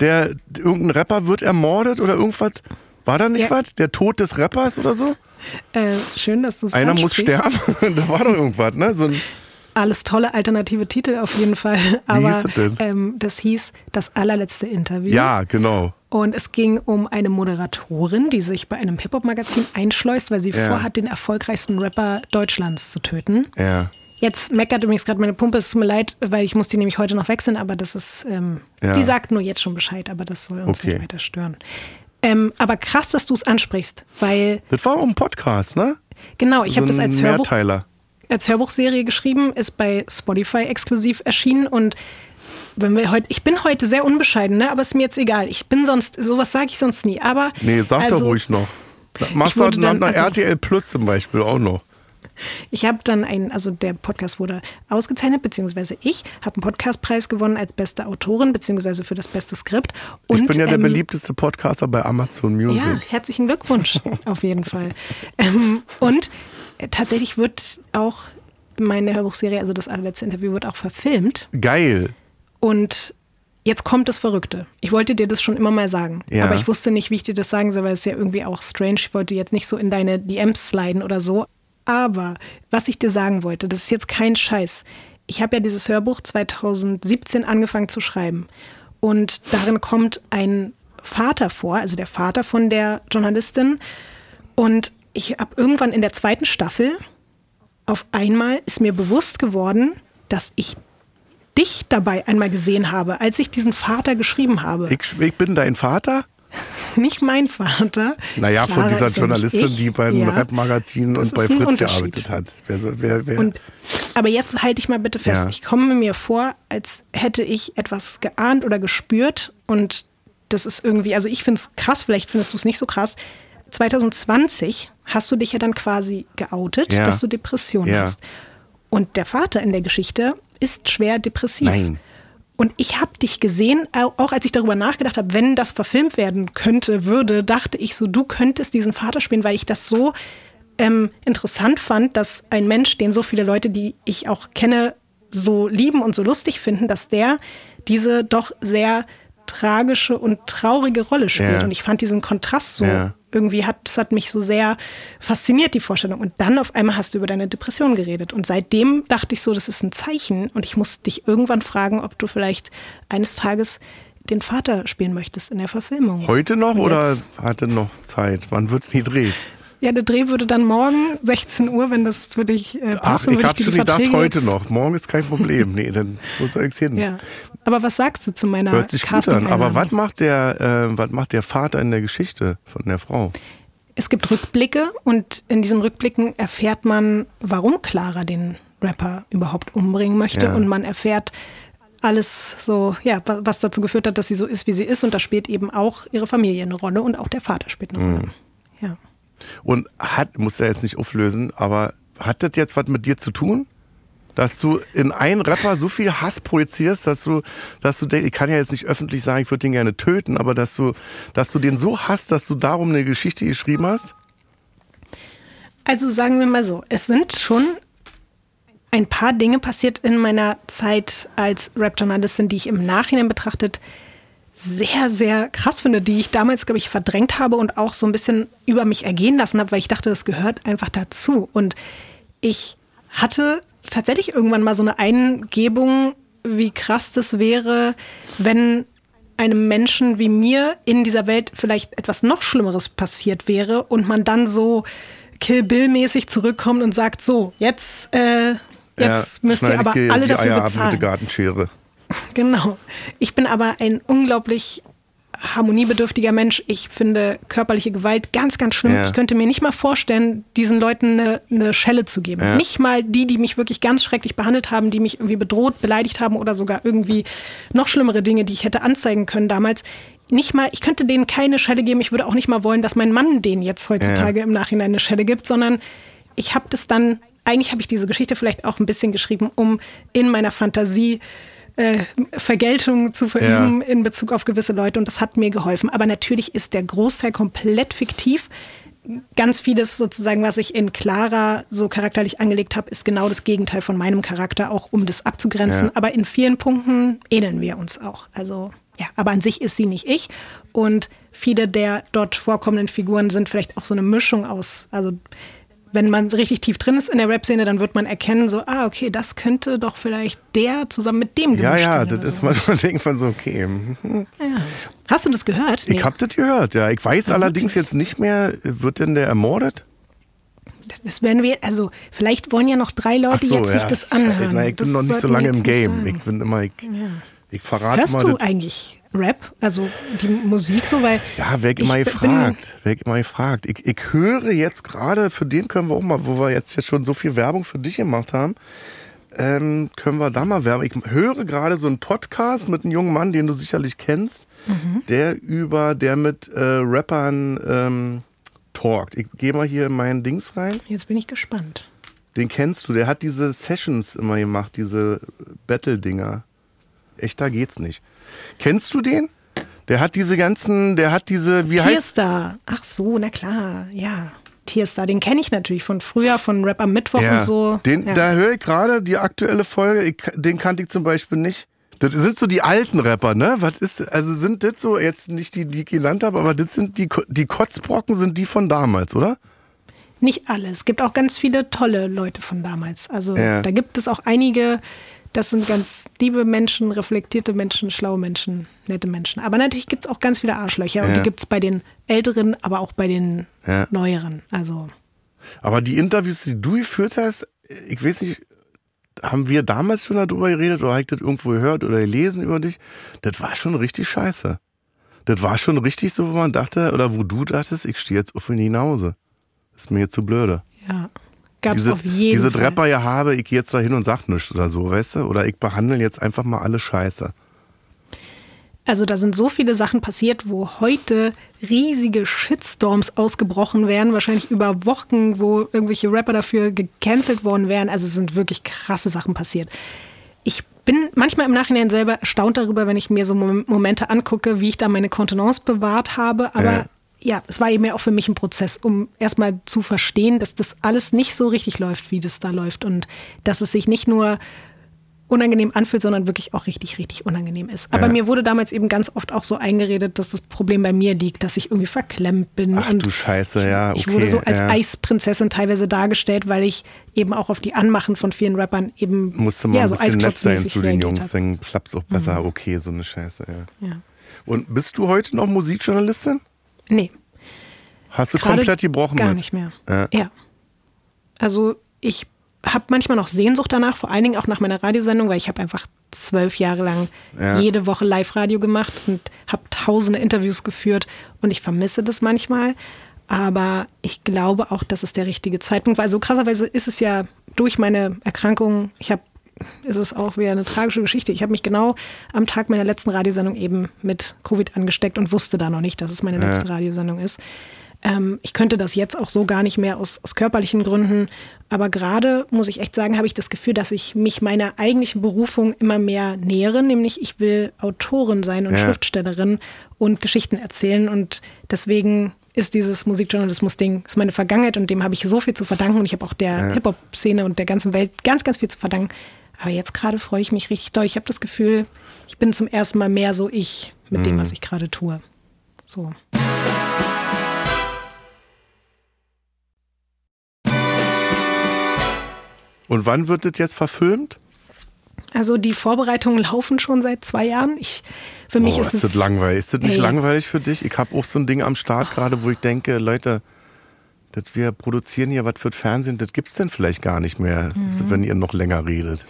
Der irgendein Rapper wird ermordet oder irgendwas? War da nicht Ja. was? Der Tod des Rappers oder so? Äh, schön, dass du es Einer muss sterben. da war doch irgendwas, ne? So ein, Alles tolle alternative Titel auf jeden Fall. Aber hieß das denn? Ähm, das hieß das allerletzte Interview. ja, genau. Und es ging um eine Moderatorin, die sich bei einem Hip-Hop-Magazin einschleust, weil sie Ja. vorhat, den erfolgreichsten Rapper Deutschlands zu töten. Ja. Jetzt meckert übrigens gerade meine Pumpe, es tut mir leid, weil ich muss die nämlich heute noch wechseln, aber das ist, ähm, Ja. die sagt nur jetzt schon Bescheid, aber das soll uns Okay. nicht weiter stören. Ähm, aber krass, dass du es ansprichst, weil, Das war auch ein Podcast, ne? genau, ich so habe das als Hörbuch Mehrteiler. Als Hörbuchserie geschrieben, ist bei Spotify exklusiv erschienen und wenn wir heute, ich bin heute sehr unbescheiden, ne, aber ist mir jetzt egal. Ich bin sonst, sowas sage ich sonst nie, aber. Nee, sag also, doch ruhig noch. Machst du dann- einer also- RTL Plus zum Beispiel auch noch. Ich habe dann einen, also der Podcast wurde ausgezeichnet, beziehungsweise ich habe einen Podcastpreis gewonnen als beste Autorin, beziehungsweise für das beste Skript. Und, ich bin ja der ähm, beliebteste Podcaster bei Amazon Music. Ja, herzlichen Glückwunsch, auf jeden Fall. Ähm, und äh, tatsächlich wird auch meine Hörbuchserie, also das allerletzte Interview, wird auch verfilmt. Geil. Und jetzt kommt das Verrückte. Ich wollte dir das schon immer mal sagen, Ja. aber ich wusste nicht, wie ich dir das sagen soll, weil es ja irgendwie auch strange. Ich wollte jetzt nicht so in deine DMs sliden oder so. Aber was ich dir sagen wollte, das ist jetzt kein Scheiß. Ich habe ja dieses Hörbuch 2017 angefangen zu schreiben. Und darin kommt ein Vater vor, also der Vater von der Journalistin. Und ich habe irgendwann in der zweiten Staffel auf einmal ist mir bewusst geworden, dass ich dich dabei einmal gesehen habe, als ich diesen Vater geschrieben habe. Ich, ich bin dein Vater? Nicht mein Vater. Naja, von dieser Journalistin, ich. die beim Ja. Rap-Magazin und bei Fritz gearbeitet hat. Wer, wer, wer, Und, aber jetzt halte ich mal bitte fest. Ja. Ich komme mir vor, als hätte ich etwas geahnt oder gespürt. Und das ist irgendwie, also ich finde es krass, vielleicht findest du es nicht so krass. 2020 hast du dich ja dann quasi geoutet, Ja. dass du Depressionen hast. Und der Vater in der Geschichte ist schwer depressiv. Nein. Und ich habe dich gesehen, au- auch als ich darüber nachgedacht habe, wenn das verfilmt werden könnte, würde, dachte ich so, du könntest diesen Vater spielen, weil ich das so ähm, interessant fand, dass ein Mensch, den so viele Leute, die ich auch kenne, so lieben und so lustig finden, dass der diese doch sehr tragische und traurige Rolle spielt. Ja. Und ich fand diesen Kontrast so Ja. Irgendwie hat, das hat mich so sehr fasziniert, die Vorstellung. Und dann auf einmal hast du über deine Depression geredet. Und seitdem dachte ich so, das ist ein Zeichen. Und ich muss dich irgendwann fragen, ob du vielleicht eines Tages den Vater spielen möchtest in der Verfilmung. Heute noch oder hatte noch Zeit? Wann wird die Dreh? Ja, der Dreh würde dann morgen 16 Uhr, wenn das für dich äh, Ach, passen ich habe schon gedacht, Verträge heute jetzt- noch. Morgen ist kein Problem. Nee, dann wo soll ich's hin? Ja. Aber was sagst du zu meiner Hört sich gut an. Aber was macht der, äh, was macht der Vater in der Geschichte von der Frau? Es gibt Rückblicke und in diesen Rückblicken erfährt man, warum Clara den Rapper überhaupt umbringen möchte Ja. und man erfährt alles so, ja, wa- was dazu geführt hat, dass sie so ist, wie sie ist und da spielt eben auch ihre Familie eine Rolle und auch der Vater spielt eine Mhm. Rolle. Ja. Und hat, muss er jetzt nicht auflösen, aber hat das jetzt was mit dir zu tun? Dass du in einen Rapper so viel Hass projizierst, dass du, dass du denkst, ich kann ja jetzt nicht öffentlich sagen, ich würde den gerne töten, aber dass du, dass du den so hasst, dass du darum eine Geschichte geschrieben hast? Also sagen wir mal so, es sind schon ein paar Dinge passiert in meiner Zeit als Rap-Journalistin, die ich im Nachhinein betrachtet sehr, sehr krass finde, die ich damals, glaube ich, verdrängt habe und auch so ein bisschen über mich ergehen lassen habe, weil ich dachte, das gehört einfach dazu. Und ich hatte tatsächlich irgendwann mal so eine Eingebung, wie krass das wäre, wenn einem Menschen wie mir in dieser Welt vielleicht etwas noch Schlimmeres passiert wäre und man dann so Kill Bill-mäßig zurückkommt und sagt, so, jetzt, äh, jetzt müsst ihr aber alle die dafür Eier ab mit bezahlen. der Gartenschere. Genau. Ich bin aber ein unglaublich harmoniebedürftiger Mensch. Ich finde körperliche Gewalt ganz, ganz schlimm. Ja. Ich könnte mir nicht mal vorstellen, diesen Leuten eine, eine Schelle zu geben. Ja. Nicht mal die, die mich wirklich ganz schrecklich behandelt haben, die mich irgendwie bedroht, beleidigt haben oder sogar irgendwie noch schlimmere Dinge, die ich hätte anzeigen können damals. Nicht mal, ich könnte denen keine Schelle geben. Ich würde auch nicht mal wollen, dass mein Mann denen jetzt heutzutage im Nachhinein eine Schelle gibt, sondern ich habe das dann, eigentlich habe ich diese Geschichte vielleicht auch ein bisschen geschrieben, um in meiner Fantasie äh, Vergeltung zu verüben Ja. in Bezug auf gewisse Leute und das hat mir geholfen. Aber natürlich ist der Großteil komplett fiktiv. Ganz vieles sozusagen, was ich in Clara so charakterlich angelegt habe, ist genau das Gegenteil von meinem Charakter, auch um das abzugrenzen. Ja. Aber in vielen Punkten ähneln wir uns auch. Also ja, aber an sich ist sie nicht ich. Und viele der dort vorkommenden Figuren sind vielleicht auch so eine Mischung aus, also wenn man richtig tief drin ist in der Rap-Szene, dann wird man erkennen, so, ah, okay, das könnte doch vielleicht der zusammen mit dem Ja, gemischt ja, sein. das oder ist so. manchmal denkt man so, okay. mhm. Hast du das gehört? Ich hab das gehört, ja. Ich weiß allerdings jetzt nicht mehr, wird denn der ermordet? Das werden wir, also vielleicht wollen ja noch drei Leute jetzt sich das anhören. Na, ich Das bin noch nicht so lange im Game. sagen. Ich bin immer, ich, ich verrate Hörst mal du das. eigentlich Rap? Also die Musik so, weil Ja, wer immer gefragt. Wer immer gefragt. Ich, ich höre jetzt gerade, für den können wir auch mal, wo wir jetzt, jetzt schon so viel Werbung für dich gemacht haben, ähm, können wir da mal werben. Ich höre gerade so einen Podcast mit einem jungen Mann, den du sicherlich kennst, Mhm. der über, der mit äh, Rappern ähm, talkt. Ich gehe mal hier in meinen Dings rein. Jetzt bin ich gespannt. Den kennst du, der hat diese Sessions immer gemacht, diese Battle-Dinger. Echter geht's nicht. Kennst du den? Der hat diese ganzen, der hat diese, wie heißt Tierstar. Ach so, na klar, ja. Tierstar, den kenne ich natürlich von früher, von Rap am Mittwoch und so. Den, ja. Da höre ich gerade die aktuelle Folge, ich, den kannte ich zum Beispiel nicht. Das sind so die alten Rapper, ne? Was ist, also sind das so, jetzt nicht die, die ich genannt habe, aber das sind die, die Kotzbrocken sind die von damals, oder? Nicht alle. Es gibt auch ganz viele tolle Leute von damals. Also Ja. da gibt es auch einige, das sind ganz liebe Menschen, reflektierte Menschen, schlaue Menschen, nette Menschen. Aber natürlich gibt es auch ganz viele Arschlöcher und Ja. die gibt es bei den Älteren, aber auch bei den Ja. Neueren. Also Aber die Interviews, die du geführt hast, ich weiß nicht, haben wir damals schon darüber geredet oder habe ich das irgendwo gehört oder gelesen über dich? Das war schon richtig scheiße. Das war schon richtig so, wo man dachte, oder wo du dachtest, ich stehe jetzt auf ihn hinaus. Ist mir jetzt zu blöde. ja, gab es diese, auf jeden diese Fall. Trepper ja habe, ich gehe jetzt da hin und sag nichts oder so, weißt du? Oder ich behandle jetzt einfach mal alle scheiße. Also da sind so viele Sachen passiert, wo heute riesige Shitstorms ausgebrochen wären, wahrscheinlich über Wochen, wo irgendwelche Rapper dafür gecancelt worden wären. Also es sind wirklich krasse Sachen passiert. Ich bin manchmal im Nachhinein selber erstaunt darüber, wenn ich mir so Mom- Momente angucke, wie ich da meine Kontenance bewahrt habe. Aber Ja. Ja, es war eben ja auch für mich ein Prozess, um erstmal zu verstehen, dass das alles nicht so richtig läuft, wie das da läuft. Und dass es sich nicht nur unangenehm anfühlt, sondern wirklich auch richtig, richtig unangenehm ist. Aber Ja. mir wurde damals eben ganz oft auch so eingeredet, dass das Problem bei mir liegt, dass ich irgendwie verklemmt bin. Ach und du Scheiße, ja, Ich okay, wurde so als ja. Eisprinzessin teilweise dargestellt, weil ich eben auch auf die Anmachen von vielen Rappern eben Musste mal ja, ein so bisschen nett sein zu den Jungs, hab. Mhm. dann klappt's auch besser. Okay, so eine Scheiße, ja. Ja. Und bist du heute noch Musikjournalistin? Nee. Hast du Gerade komplett gebrochen Gar mit? nicht mehr. Ja. ja. Also ich habe manchmal noch Sehnsucht danach, vor allen Dingen auch nach meiner Radiosendung, weil ich habe einfach zwölf Jahre lang Ja. jede Woche Live-Radio gemacht und habe tausende Interviews geführt und ich vermisse das manchmal. Aber ich glaube auch, dass es der richtige Zeitpunkt war. Also krasserweise ist es ja durch meine Erkrankung, ich habe, ist es auch wieder eine tragische Geschichte. Ich habe mich genau am Tag meiner letzten Radiosendung eben mit Covid angesteckt und wusste da noch nicht, dass es meine letzte Radiosendung ist. Ähm, ich könnte das jetzt auch so gar nicht mehr aus, aus körperlichen Gründen. Aber gerade, muss ich echt sagen, habe ich das Gefühl, dass ich mich meiner eigentlichen Berufung immer mehr nähere. Nämlich, ich will Autorin sein und Ja. Schriftstellerin und Geschichten erzählen. Und deswegen ist dieses Musikjournalismus-Ding ist meine Vergangenheit und dem habe ich so viel zu verdanken. Und ich habe auch der Hip-Hop-Szene und der ganzen Welt ganz, ganz viel zu verdanken. Aber jetzt gerade freue ich mich richtig doll. Ich habe das Gefühl, ich bin zum ersten Mal mehr so ich mit dem, was ich gerade tue. So. Und wann wird das jetzt verfilmt? Also die Vorbereitungen laufen schon seit zwei Jahren. Ich, für mich oh, ist, ist es das langweilig. Ist das nicht Hey. langweilig für dich? Ich habe auch so ein Ding am Start gerade, wo ich denke, Leute, das wir produzieren hier was für Fernsehen, das gibt's denn vielleicht gar nicht mehr, Mhm. wenn ihr noch länger redet.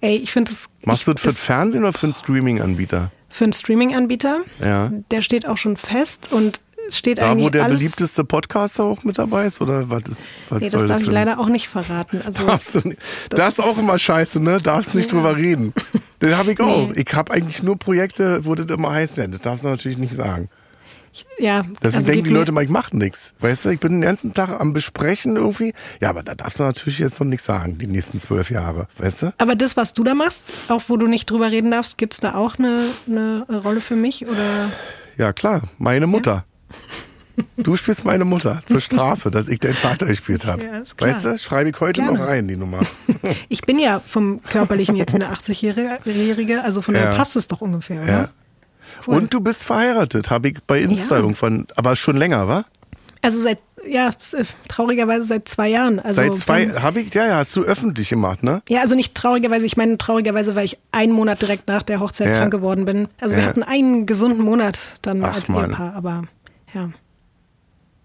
Ey, ich finde das. Machst ich, du das für das Fernsehen oder für einen Streaming-Anbieter? für einen Streaming-Anbieter? Ja. Der steht auch schon fest und steht Da, eigentlich wo der beliebteste Podcaster auch mit dabei ist? Oder was ist was Nee, soll das darf ich leider auch nicht verraten. Also Darfst du nicht. Das, Das ist auch immer scheiße, ne? Darfst nicht drüber reden. Den habe ich auch. Nee. Ich habe eigentlich nur Projekte, wo das immer heißt, ja, das darfst du natürlich nicht sagen. Ja, Deswegen also denken die Leute mal, ich mache nichts. Weißt du, ich bin den ganzen Tag am Besprechen irgendwie. Ja, aber da darfst du natürlich jetzt noch nichts sagen, die nächsten zwölf Jahre. Weißt du? Aber das, was du da machst, auch wo du nicht drüber reden darfst, gibt es da auch eine, eine Rolle für mich? Oder Ja, klar, meine Mutter. Du spielst meine Mutter zur Strafe, dass ich deinen Vater gespielt habe. Ja, weißt du, schreibe ich heute Gerne. noch rein, die Nummer. ich bin ja vom Körperlichen jetzt mit einer 80-Jährige, also von daher Ja. passt es doch ungefähr, oder? Cool. Und du bist verheiratet, habe ich bei Insta Ja. irgendwann, aber schon länger, wa? Also seit, ja, äh, traurigerweise seit zwei Jahren. Also Seit zwei, habe ich, ja, ja, hast du öffentlich gemacht, ne? Ja, also nicht traurigerweise, ich meine traurigerweise, weil ich einen Monat direkt nach der Hochzeit Ja. krank geworden bin. Also wir Ja. hatten einen gesunden Monat dann Ach, als Mann. Ehepaar, aber ja.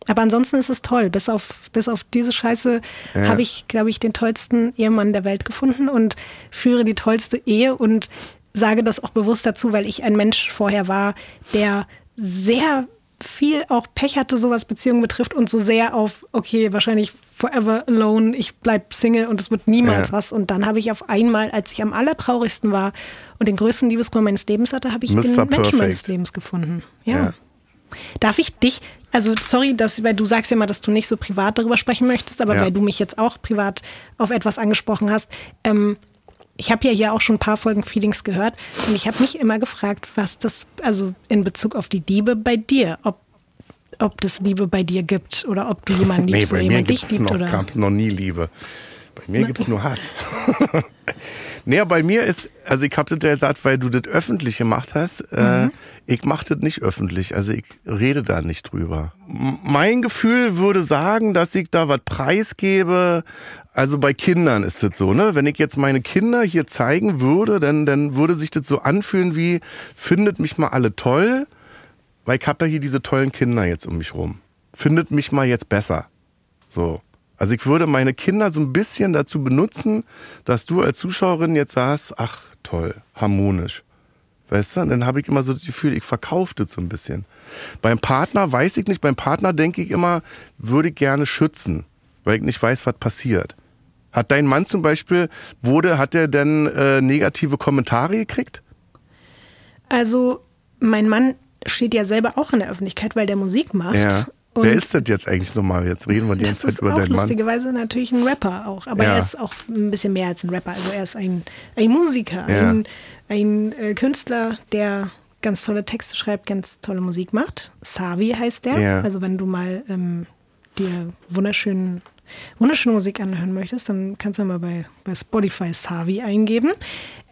Aber ansonsten ist es toll. Bis auf, bis auf diese Scheiße Ja. habe ich, glaube ich, den tollsten Ehemann der Welt gefunden und führe die tollste Ehe und sage das auch bewusst dazu, weil ich ein Mensch vorher war, der sehr viel auch Pech hatte, so was Beziehungen betrifft und so sehr auf, okay, wahrscheinlich forever alone, ich bleib Single und es wird niemals Ja. was. Und dann habe ich auf einmal, als ich am allertraurigsten war und den größten Liebeskummer meines Lebens hatte, habe ich Mr. den Menschen Perfect. meines Lebens gefunden. Ja. Ja. Darf ich dich, also sorry, dass, weil du sagst ja immer, dass du nicht so privat darüber sprechen möchtest, aber Ja. weil du mich jetzt auch privat auf etwas angesprochen hast, ähm, ich habe ja hier auch schon ein paar Folgen Feelings gehört und ich habe mich immer gefragt, was das, also in Bezug auf die Liebe bei dir, ob, ob das Liebe bei dir gibt oder ob du jemanden Nee, liebst bei oder mir jemand dich liebt noch, oder. gab's noch nie Liebe. Mir gibt's nur Hass. nee, bei mir ist, also ich hab das ja gesagt, weil du das öffentlich gemacht hast, äh, ich mach das nicht öffentlich, also ich rede da nicht drüber. M mein Gefühl würde sagen, dass ich da was preisgebe, also bei Kindern ist das so, ne? Wenn ich jetzt meine Kinder hier zeigen würde, dann, dann würde sich das so anfühlen wie, findet mich mal alle toll, weil ich habe ja hier diese tollen Kinder jetzt um mich rum. Findet mich mal jetzt besser. So. Also ich würde meine Kinder so ein bisschen dazu benutzen, dass du als Zuschauerin jetzt sagst, ach toll, harmonisch. Weißt du? Und dann habe ich immer so das Gefühl, ich verkaufe das so ein bisschen. Beim Partner weiß ich nicht, beim Partner denke ich immer, würde ich gerne schützen, weil ich nicht weiß, was passiert. Hat dein Mann zum Beispiel, wurde, hat er denn äh, negative Kommentare gekriegt? Also mein Mann steht ja selber auch in der Öffentlichkeit, weil der Musik macht. Ja. Und Wer ist das jetzt eigentlich nochmal? Jetzt reden wir die ganze Zeit ist über auch deinen Mann. lustigerweise natürlich ein Rapper auch, aber Ja. er ist auch ein bisschen mehr als ein Rapper. Also er ist ein, ein Musiker, Ja. ein, ein äh, Künstler, der ganz tolle Texte schreibt, ganz tolle Musik macht. Savi heißt der. Ja. Also wenn du mal ähm, dir wunderschönen, wunderschöne Musik anhören möchtest, dann kannst du mal bei, bei Spotify Savi eingeben.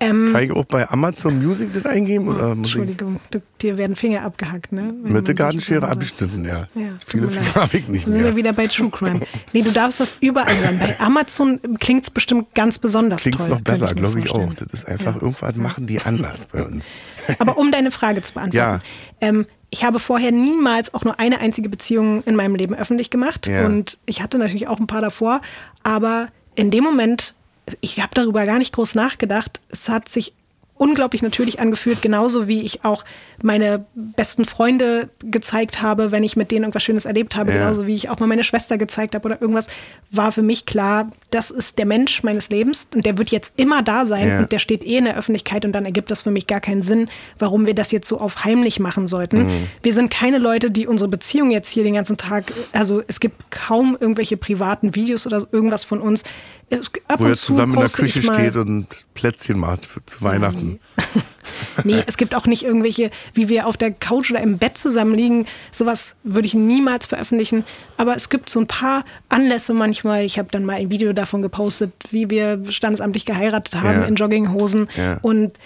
Ähm, Kann ich auch bei Amazon Music das eingeben? Oder Entschuldigung, du, dir werden Finger abgehackt, ne? Wenn mit der Gartenschere abgeschnitten, ja. Ja, Viele Finger habe ich nicht sind wir wieder bei True Crime. Nee, du darfst das überall hören. Bei Amazon klingt es bestimmt ganz besonders Klingt toll. noch könnte besser, mir glaube ich auch. Das ist einfach, Ja. irgendwas machen die anders bei uns. Aber um deine Frage zu beantworten. Ja. Ähm, ich habe vorher niemals auch nur eine einzige Beziehung in meinem Leben öffentlich gemacht. Ja. Und ich hatte natürlich auch ein paar davor. Aber in dem Moment, ich habe darüber gar nicht groß nachgedacht. Es hat sich unglaublich natürlich angefühlt, genauso wie ich auch meine besten Freunde gezeigt habe, wenn ich mit denen irgendwas Schönes erlebt habe, Ja. genauso wie ich auch mal meine Schwester gezeigt habe oder irgendwas, war für mich klar, das ist der Mensch meines Lebens und der wird jetzt immer da sein Ja. und der steht eh in der Öffentlichkeit und dann ergibt das für mich gar keinen Sinn, warum wir das jetzt so auf heimlich machen sollten. Mhm. Wir sind keine Leute, die unsere Beziehung jetzt hier den ganzen Tag, also es gibt kaum irgendwelche privaten Videos oder irgendwas von uns. Es, ab Wo und er zu zusammen in der Küche steht und Plätzchen macht für, zu Weihnachten. Nee, es gibt auch nicht irgendwelche, wie wir auf der Couch oder im Bett zusammen liegen. Sowas würde ich niemals veröffentlichen. Aber es gibt so ein paar Anlässe manchmal. Ich habe dann mal ein Video davon gepostet, wie wir standesamtlich geheiratet haben Ja. in Jogginghosen. Ja. Und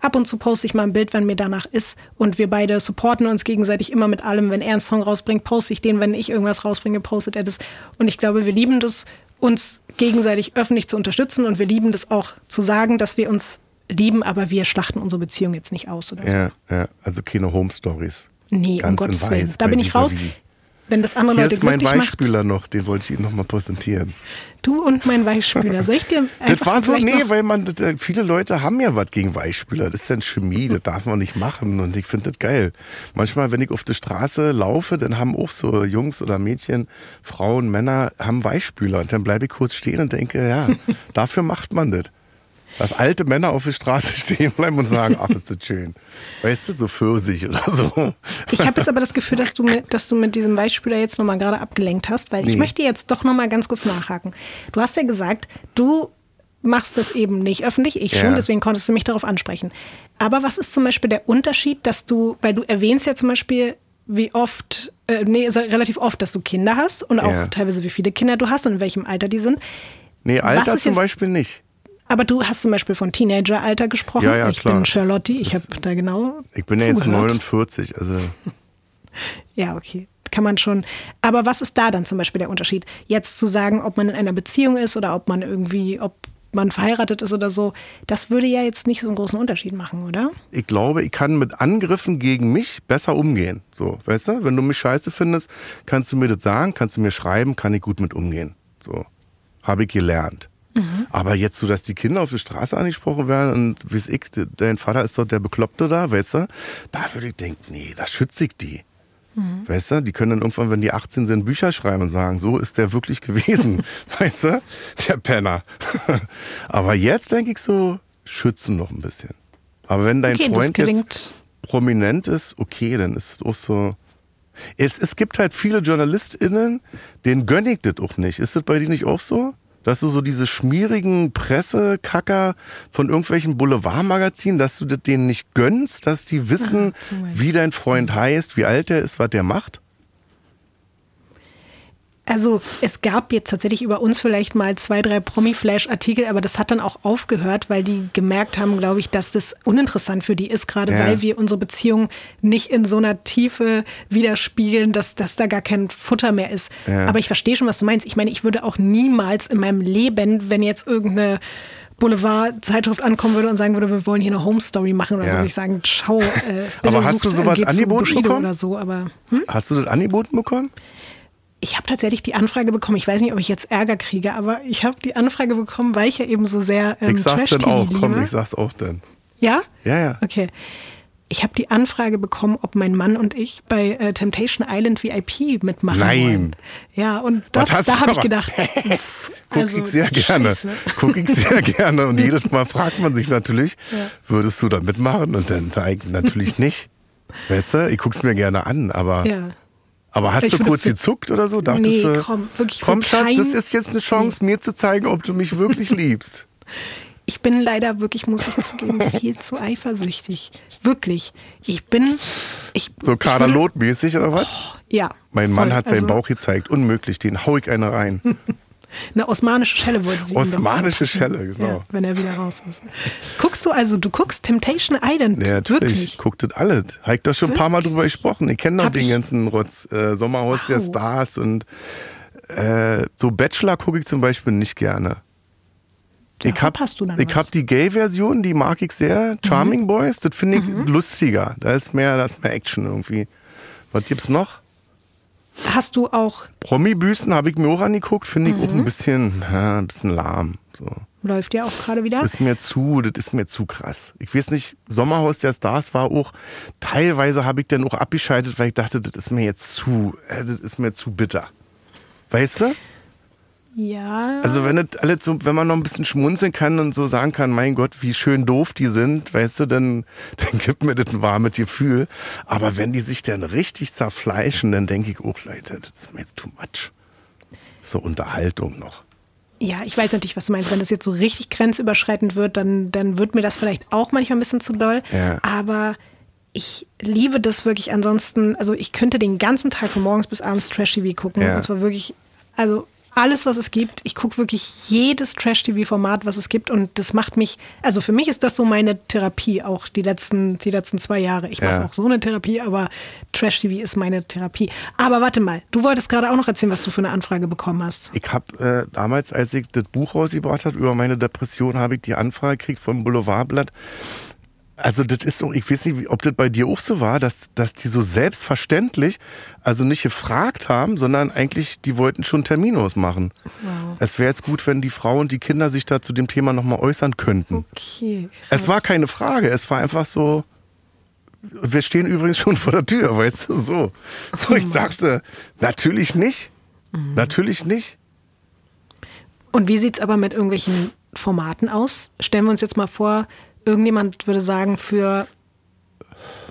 ab und zu poste ich mal ein Bild, wenn mir danach ist. Und wir beide supporten uns gegenseitig immer mit allem. Wenn er einen Song rausbringt, poste ich den. Wenn ich irgendwas rausbringe, postet er das. Und ich glaube, wir lieben das, uns gegenseitig öffentlich zu unterstützen. Und wir lieben das auch zu sagen, dass wir uns lieben, aber wir schlachten unsere Beziehung jetzt nicht aus. Oder so. Ja, ja, also keine Home Stories. Nee, um Ganz in Gottes Willen. Da bin ich raus. Vis-a-vis. Wenn das andere Hier Leute ist mein glücklich macht. Weichspüler noch, den wollte ich Ihnen noch mal präsentieren. Du und mein Weichspüler. Soll ich dir Das war so, nee, weil man, das, äh, viele Leute haben ja was gegen Weichspüler. Das ist dann Chemie, das darf man nicht machen und ich finde das geil. Manchmal, wenn ich auf der Straße laufe, dann haben auch so Jungs oder Mädchen, Frauen, Männer, haben Weichspüler und dann bleibe ich kurz stehen und denke, ja, dafür macht man das. Dass alte Männer auf der Straße stehen bleiben und sagen, ach, ist das schön. Weißt du, so Pfirsich oder so. Ich habe jetzt aber das Gefühl, dass du mit, dass du mit diesem Weichspüler jetzt nochmal gerade abgelenkt hast, weil ich Nee. möchte jetzt doch nochmal ganz kurz nachhaken. Du hast ja gesagt, du machst das eben nicht öffentlich, ich schon, Ja. deswegen konntest du mich darauf ansprechen. Aber was ist zum Beispiel der Unterschied, dass du, weil du erwähnst ja zum Beispiel, wie oft, äh, nee, relativ oft, dass du Kinder hast und auch Ja. teilweise wie viele Kinder du hast und in welchem Alter die sind. Nee, Alter zum Beispiel nicht. Aber du hast zum Beispiel von Teenager-Alter gesprochen. Ja, ja, ich klar. bin Charlotte, ich habe da genau. Ich bin ja jetzt zugehört. 49, also Ja, okay. Kann man schon. Aber was ist da dann zum Beispiel der Unterschied? Jetzt zu sagen, ob man in einer Beziehung ist oder ob man irgendwie, ob man verheiratet ist oder so, das würde ja jetzt nicht so einen großen Unterschied machen, oder? ich glaube, ich kann mit Angriffen gegen mich besser umgehen. So, weißt du? Wenn du mich scheiße findest, kannst du mir das sagen, kannst du mir schreiben, kann ich gut mit umgehen. So. Habe ich gelernt. Aber jetzt so, dass die Kinder auf der Straße angesprochen werden und wie ich, dein Vater ist doch der Bekloppte da, weißt du? Da würde ich denken, nee, da schütze ich die. Weißt du, die können dann irgendwann, wenn die 18 sind, Bücher schreiben und sagen, so ist der wirklich gewesen. weißt du? Der Penner. Aber jetzt denke ich so, schützen noch ein bisschen. Aber wenn dein Okay, Freund jetzt prominent ist, okay, dann ist es auch so. Es, es gibt halt viele JournalistInnen, denen gönn ich das auch nicht. Ist das bei dir nicht auch so? Dass du so diese schmierigen Pressekacker von irgendwelchen Boulevardmagazinen, dass du denen nicht gönnst, dass die wissen, Ah, wie dein Freund heißt, wie alt er ist, was der macht? Also es gab jetzt tatsächlich über uns vielleicht mal zwei, drei Promi-Flash-Artikel, aber das hat dann auch aufgehört, weil die gemerkt haben, glaube ich, dass das uninteressant für die ist, gerade Ja. weil wir unsere Beziehung nicht in so einer Tiefe widerspiegeln, dass, dass da gar kein Futter mehr ist. Ja. Aber ich verstehe schon, was du meinst. Ich meine, ich würde auch niemals in meinem Leben, wenn jetzt irgendeine Boulevard-Zeitschrift ankommen würde und sagen würde, wir wollen hier eine Home-Story machen oder Ja. so, würde ich sagen, ciao. Äh, bitte Aber hast du sowas angeboten bekommen? Oder so, aber, hm? Hast du das angeboten bekommen? Ich habe tatsächlich die Anfrage bekommen. Ich weiß nicht, ob ich jetzt Ärger kriege, aber ich habe die Anfrage bekommen, weil ich ja eben so sehr ähm, ich sag's Trash-TV auch, komm, liebe. ich sag's auch dann. Ja? Ja, ja. Okay. Ich habe die Anfrage bekommen, ob mein Mann und ich bei äh, Temptation Island VIP mitmachen Nein. wollen. Ja, und das, da habe ich gedacht, uff, Guck also, ich sehr gerne. Scheiße. Guck ich sehr gerne. Und jedes Mal fragt man sich natürlich, Ja. würdest du da mitmachen? Und dann sage ich natürlich nicht. Weißt du, ich guck's mir gerne an, aber, Ja. Aber hast Ich du kurz gezuckt oder so? Dachtest Nee, komm, wirklich komm Schatz, kein- das ist jetzt eine Chance, mir zu zeigen, ob du mich wirklich liebst. Ich bin leider wirklich, muss ich zugeben, viel zu eifersüchtig. Wirklich. Ich bin. Ich, So ich Kader würde- Lot-mäßig oder was? Ja. Mein Mann voll. hat seinen Also, Bauch gezeigt. Unmöglich, den hau ich eine rein. Eine osmanische Schelle wollte sie Osmanische. Schelle, genau. Ja, wenn er wieder raus ist. Guckst du also, du guckst Temptation Island? Ja, natürlich. Wirklich? Guckt das alles. Habe ich das schon ein paar Mal drüber gesprochen. Ich kenne doch Hab den ich- ganzen Rotz. Äh, Sommerhaus der Wow. Stars und äh, so Bachelor gucke ich zum Beispiel nicht gerne. Da ich hab, verpasst du dann ich was. hab die Gay-Version, die mag ich sehr. Charming Boys, das finde ich lustiger. Da ist mehr, da ist mehr Action irgendwie. Was gibt's noch? Hast du auch, Promi-Büßen habe ich mir auch angeguckt, finde ich Mhm. auch ein bisschen, ja, ein bisschen lahm. So. läuft ja auch gerade wieder? Ist mir zu, das ist mir zu krass. Ich weiß nicht, Sommerhaus der Stars war auch, teilweise habe ich dann auch abgeschaltet, weil ich dachte, das ist mir jetzt zu, äh, das ist mir zu bitter. Weißt du? Ja. Also wenn das alles so, wenn man noch ein bisschen schmunzeln kann und so sagen kann, mein Gott, wie schön doof die sind, weißt du, dann, dann gibt mir das ein warmes Gefühl. Aber wenn die sich dann richtig zerfleischen, dann denke ich, oh Leute, das ist mir jetzt too much. So Unterhaltung noch. Ja, ich weiß natürlich, was du meinst. Wenn das jetzt so richtig grenzüberschreitend wird, dann, dann wird mir das vielleicht auch manchmal ein bisschen zu doll. Ja. Aber ich liebe das wirklich ansonsten. Also ich könnte den ganzen Tag von morgens bis abends Trash-TV gucken. Ja. Und zwar wirklich, also alles, was es gibt. Ich gucke wirklich jedes Trash-TV-Format, was es gibt. Und das macht mich, also für mich ist das so meine Therapie, auch die letzten, die letzten zwei Jahre. Ich mache Ja. auch so eine Therapie, aber Trash-TV ist meine Therapie. Aber warte mal, du wolltest gerade auch noch erzählen, was du für eine Anfrage bekommen hast. Ich habe äh, damals, als ich das Buch rausgebracht habe über meine Depression, habe ich die Anfrage gekriegt vom Boulevardblatt. Also das ist so, ich weiß nicht, ob das bei dir auch so war, dass, dass die so selbstverständlich, also nicht gefragt haben, sondern eigentlich, die wollten schon einen Termin ausmachen. Wow. Es wäre jetzt gut, wenn die Frau und die Kinder sich da zu dem Thema nochmal äußern könnten. Okay. Es war keine Frage, es war einfach so, wir stehen übrigens schon vor der Tür, weißt du, so. Wo ich sagte, natürlich nicht, natürlich nicht. Und wie sieht's aber mit irgendwelchen Formaten aus? Stellen wir uns jetzt mal vor, irgendjemand würde sagen, für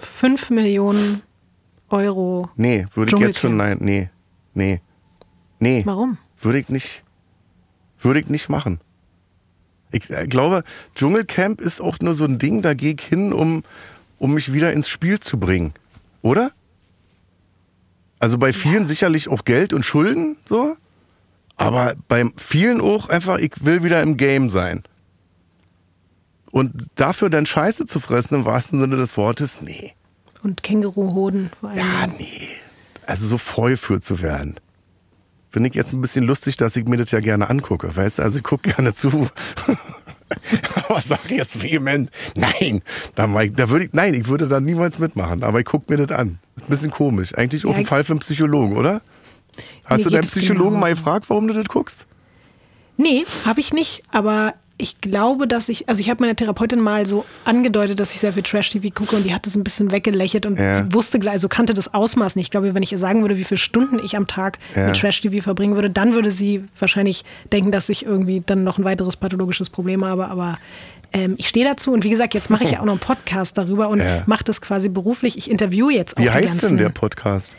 5 Millionen Euro. Nee, würde ich jetzt schon, nein, nee, nee, nee. Warum? Würde ich nicht, würde ich nicht machen. Ich äh, glaube, Dschungelcamp ist auch nur so ein Ding, da gehe ich hin, um, um mich wieder ins Spiel zu bringen. Oder? Also bei vielen sicherlich auch Geld und Schulden, so. Aber bei vielen auch einfach, ich will wieder im Game sein. Und dafür dann Scheiße zu fressen, im wahrsten Sinne des Wortes, nee. Und Känguruhoden vor allem. Ja, nee. Also so vorgeführt zu werden. Finde ich jetzt ein bisschen lustig, dass ich mir das ja gerne angucke, weißt du? Also ich gucke gerne zu. aber sag jetzt vehement, nein. Da, da würde ich, nein, ich würde da niemals mitmachen, aber ich gucke mir das an. Ist ein bisschen komisch. Eigentlich auch ein Fall für einen Psychologen, oder? Hast du deinen Psychologen mal genauso. gefragt, warum du das guckst? Nee, habe ich nicht. Aber ich glaube, dass ich, also ich habe meiner Therapeutin mal so angedeutet, dass ich sehr viel Trash-TV gucke und die hat das ein bisschen weggelächelt und Ja. wusste gleich, also kannte das Ausmaß nicht. Ich glaube, wenn ich ihr sagen würde, wie viele Stunden ich am Tag Ja. mit Trash-TV verbringen würde, dann würde sie wahrscheinlich denken, dass ich irgendwie dann noch ein weiteres pathologisches Problem habe. Aber ähm, ich stehe dazu und wie gesagt, jetzt mache ich ja auch noch einen Podcast darüber und Ja. mache das quasi beruflich. Ich interviewe jetzt auch Wie heißt denn der Podcast?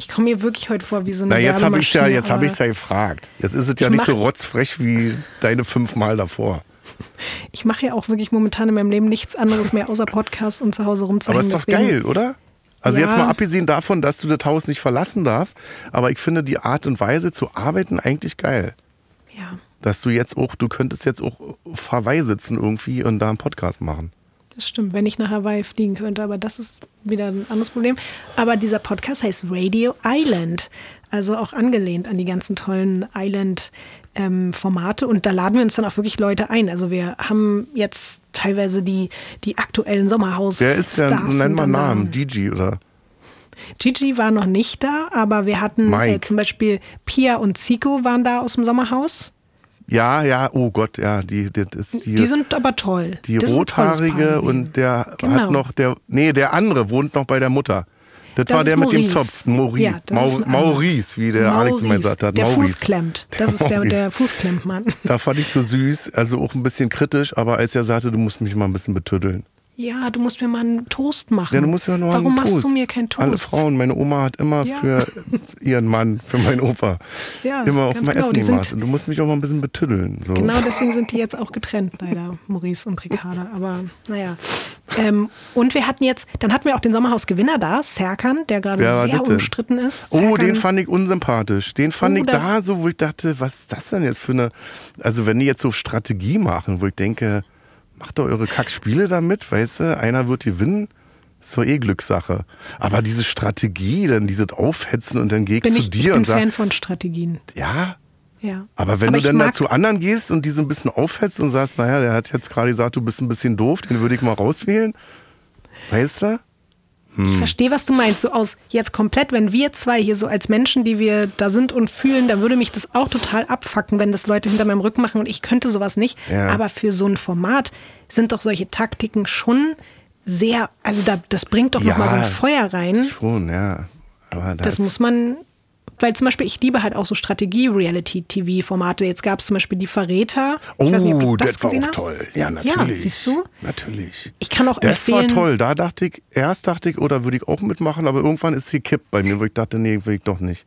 Ich komme mir wirklich heute vor wie so eine Na, jetzt habe ich ja, jetzt habe aber ich ja gefragt. Jetzt ist es ja Ich nicht so rotzfrech wie deine fünfmal davor. Ich mache ja auch wirklich momentan in meinem Leben nichts anderes mehr außer Podcasts und zu Hause Aber rumzuhängen. ist doch geil, oder? Also Ja. jetzt mal abgesehen davon, dass du das Haus nicht verlassen darfst, aber ich finde die Art und Weise zu arbeiten eigentlich geil. Ja, Dass du jetzt auch, du könntest jetzt auch Hawaii sitzen irgendwie und da einen Podcast machen. Das stimmt, wenn ich nach Hawaii fliegen könnte, aber das ist wieder ein anderes Problem. Aber dieser Podcast heißt Radio Island, also auch angelehnt an die ganzen tollen Island-Formate. und da laden wir uns dann auch wirklich Leute ein. Also wir haben jetzt teilweise die, die aktuellen Sommerhaus. Wer ist der, Stars nenn mal. Namen, Gigi oder? Gigi war noch nicht da, aber wir hatten äh, zum Beispiel Pia und Zico waren da aus dem Sommerhaus. Ja, ja, oh Gott, ja, die, ist die, Die sind aber toll. die Das rothaarige und der Genau. hat noch, der, nee, der andere wohnt noch bei der Mutter. Das, Das war der ist mit dem Maurice. Zopf, Maurice. Ja, das Mau, ist ein anderer. Maurice, wie der Alex immer gesagt hat. Der Maurice. Fuß klemmt. Das ist der, Maurice. der Fußklemmmann. Da fand ich so süß, also auch ein bisschen kritisch, aber als er sagte, du musst mich mal ein bisschen betüddeln. Ja, du musst mir mal einen Toast machen. Ja, du musst ja nur Warum einen machst Toast. du mir keinen Toast? Alle Frauen, meine Oma hat immer Ja. für ihren Mann, für meinen Opa, Ja, immer auch mal genau, Essen gemacht. Und du musst mich auch mal ein bisschen betüddeln. So. Genau deswegen sind die jetzt auch getrennt, leider, Maurice und Ricarda. Aber naja. Ähm, und wir hatten jetzt, dann hatten wir auch den Sommerhausgewinner da, Serkan, der gerade war sehr umstritten ist. Oh, Serkan, den fand ich unsympathisch. Den fand Oh, ich da- da so, wo ich dachte, was ist das denn jetzt für eine. Also, wenn die jetzt so Strategie machen, wo ich denke, macht doch eure Kackspiele damit, weißt du, einer wird gewinnen. Ist doch eh Glückssache. Aber diese Strategie, dann dieses Aufhetzen und dann geh ich bin zu ich, ich dir bin und sag, Fan von Strategien. ja, Ja. aber wenn Aber du ich dann da zu anderen gehst und die so ein bisschen aufhetzt und sagst, naja, der hat jetzt gerade gesagt, du bist ein bisschen doof, den würde ich mal rauswählen, weißt du? Ich verstehe, was du meinst. So aus jetzt komplett, wenn wir zwei hier so als Menschen, die wir da sind und fühlen, da würde mich das auch total abfacken, wenn das Leute hinter meinem Rücken machen und ich könnte sowas nicht. Ja. Aber für so ein Format sind doch solche Taktiken schon sehr, also da, das bringt doch noch mal so ein Feuer rein. Schon, ja. Aber das, Das muss man, weil zum Beispiel ich liebe halt auch so Strategie-Reality-TV-Formate. Jetzt gab es zum Beispiel die Verräter. Oh, nicht, das, das, war auch hast. toll. Ja, natürlich. siehst du? Natürlich. Ich kann auch Das war empfehlen. toll. Da dachte ich, erst dachte ich, oder würde ich auch mitmachen, aber irgendwann ist sie kippt bei mir, wo ich dachte, nee, will ich doch nicht.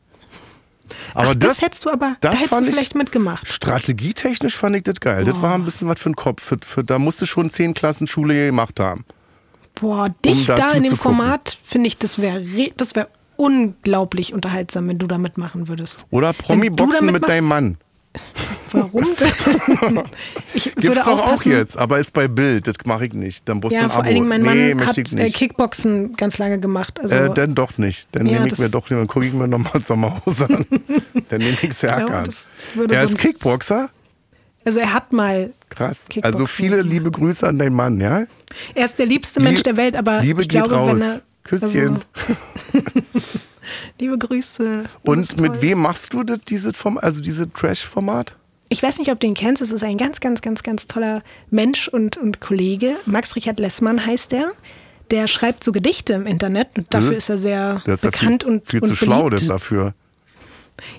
Aber Ach, das, hättest du aber, da das hättest du fand ich- vielleicht mitgemacht. Strategietechnisch fand ich das geil. Das war ein bisschen was für den Kopf. Für, für, da musste schon zehn Klassen Schule gemacht haben. Boah, dich da dazu in dem. Format, finde ich, das wäre das wär unglaublich unterhaltsam, wenn du da mitmachen würdest. Oder du Promi-Boxen mit deinem Mann. Warum denn? ich Gibt's doch auch jetzt, aber ist bei Bild. Das mache ich nicht. Dann musst du Ja, ein vor Abo. allen Dingen mein nee, Mann hat ich äh, nicht. Kickboxen ganz lange gemacht. Also, Äh, dann doch nicht. Dann Ja, nehme ich mir doch, dann gucke ich mir nochmal Sommerhaus an. dann nehme ich Serkan. das würde er ist Kickboxer? also er hat mal Krass. Kickboxen Also viele liebe Grüße an deinen Mann, ja? Er ist der liebste Mensch Lie- der Welt, aber Liebe ich geht glaube, raus. wenn er. Küsschen. Also, liebe Grüße. Und mit toll. wem machst du das, diese also diese Trash-Format? Ich weiß nicht, ob du ihn kennst. Es ist ein ganz, ganz, ganz, ganz toller Mensch und, und Kollege. Max Richard Lessmann heißt der. Der schreibt so Gedichte im Internet und dafür Mhm. ist er sehr ist ja bekannt viel, und viel und zu schlau beliebt. denn dafür.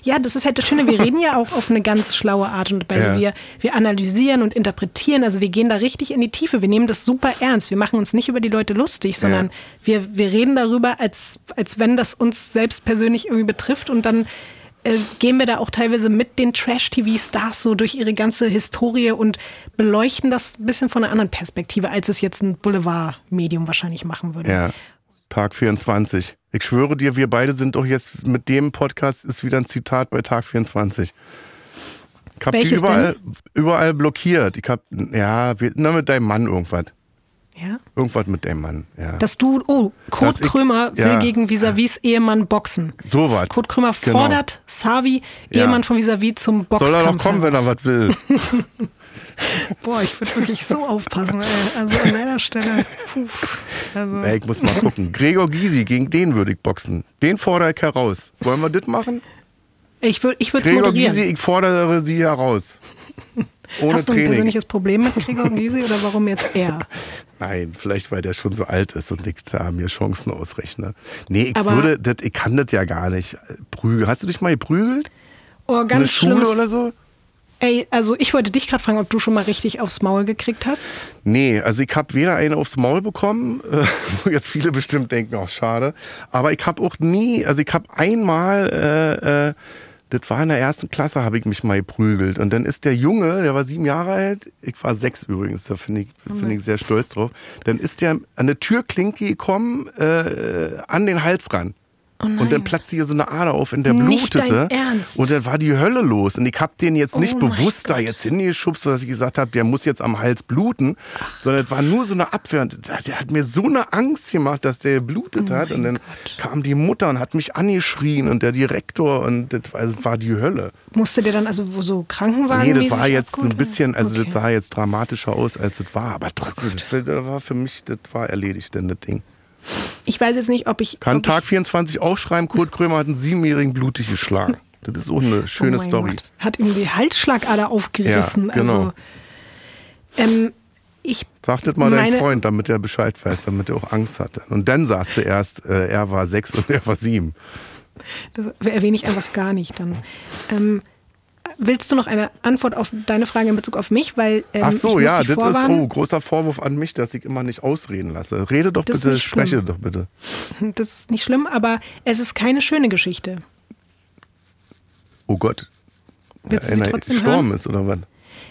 Ja, das ist halt das Schöne. Wir reden ja auch auf eine ganz schlaue Art und Weise. Ja. Wir, wir analysieren und interpretieren. Also wir gehen da richtig in die Tiefe. Wir nehmen das super ernst. Wir machen uns nicht über die Leute lustig, sondern wir, wir reden darüber, als, als wenn das uns selbst persönlich irgendwie betrifft. Und dann äh, gehen wir da auch teilweise mit den Trash-TV-Stars so durch ihre ganze Historie und beleuchten das ein bisschen von einer anderen Perspektive, als es jetzt ein Boulevard-Medium wahrscheinlich machen würde. Ja. Tag 24. Ich schwöre dir, wir beide sind doch jetzt mit dem Podcast ist wieder ein Zitat bei Tag 24. Ich hab die Welches überall, überall blockiert. Ich hab, ja, wir, na, mit deinem Mann irgendwas. Ja? Irgendwas mit deinem Mann, ja. Dass du, oh, Kurt ich- Krömer will ja. gegen Visavis Ehemann boxen. So was. Kurt Krömer Genau. fordert Savi, Ja. Ehemann von Visavis, zum Boxkampf. Soll er doch kommen, wenn er was will. Boah, ich würde wirklich so aufpassen, ey. Also an deiner Stelle. Puh. Also, Ey, ich muss mal gucken. Gregor Gysi, gegen den würde ich boxen. Den fordere ich heraus. Wollen wir das machen? ich würde ich es Gregor moderieren. Gysi, ich fordere sie heraus. Ohne Hast du ein Training. persönliches Problem mit Gregor Gysi oder warum jetzt er? Nein, vielleicht weil der schon so alt ist und ich da mir Chancen ausrechne. Nee, ich Aber- würde, das, ich kann das ja gar nicht. Prügel. Hast du dich mal geprügelt? Oh, ganz Schule schlimmes. oder so? Ey, also ich wollte dich gerade fragen, ob du schon mal richtig aufs Maul gekriegt hast. Nee, also ich habe weder eine aufs Maul bekommen, äh, wo jetzt viele bestimmt denken, auch schade, aber ich habe auch nie, also ich habe einmal, äh, äh, das war in der ersten Klasse, habe ich mich mal geprügelt und dann ist der Junge, der war sieben Jahre alt, ich war sechs übrigens, da finde ich, find ich sehr stolz drauf, dann ist der an der Türklinke gekommen, äh, an den Hals ran. Und dann platzte hier so eine Ader auf, in der Oh Nicht blutete. Und dann war die Hölle los. Und ich habe den jetzt nicht Oh bewusst da Gott. jetzt hingeschubst, dass ich gesagt habe, der muss jetzt am Hals bluten, sondern es war nur so eine Abwehr. Der, hat mir so eine Angst gemacht, dass der blutet Oh hat. Und dann kam die Mutter und hat mich angeschrien und der Direktor und das war, die Hölle. Musste der dann also wo so Krankenwagen? Nee, das war jetzt so ein bisschen, also das sah jetzt dramatischer aus, als das war. Aber trotzdem, das war für mich, das war erledigt, denn das Ding. Ich weiß jetzt nicht, ob ich. Kann ob Tag ich, 24 auch schreiben, Kurt Krömer hat einen siebenjährigen blutig geschlagen. Das ist auch eine schöne oh Story. Gott. Hat ihm die Halsschlagader aufgerissen. Ja, genau. Also, ähm, ich Sag das mal deinem Freund, damit er Bescheid weiß, damit er auch Angst hatte. Und dann sagst du erst, äh, er war sechs und er war sieben. Das erwähne ich einfach gar nicht dann. Ähm, willst du noch eine Antwort auf deine Frage in Bezug auf mich? Weil, ähm, Ach so, ja, das ist vorwarnen, oh, großer Vorwurf an mich, dass ich immer nicht ausreden lasse. Rede doch Das ist bitte, spreche schlimm. doch bitte. Das ist nicht schlimm, aber es ist keine schöne Geschichte. Oh Gott. Willst du sie trotzdem gestorben hören? ist oder was?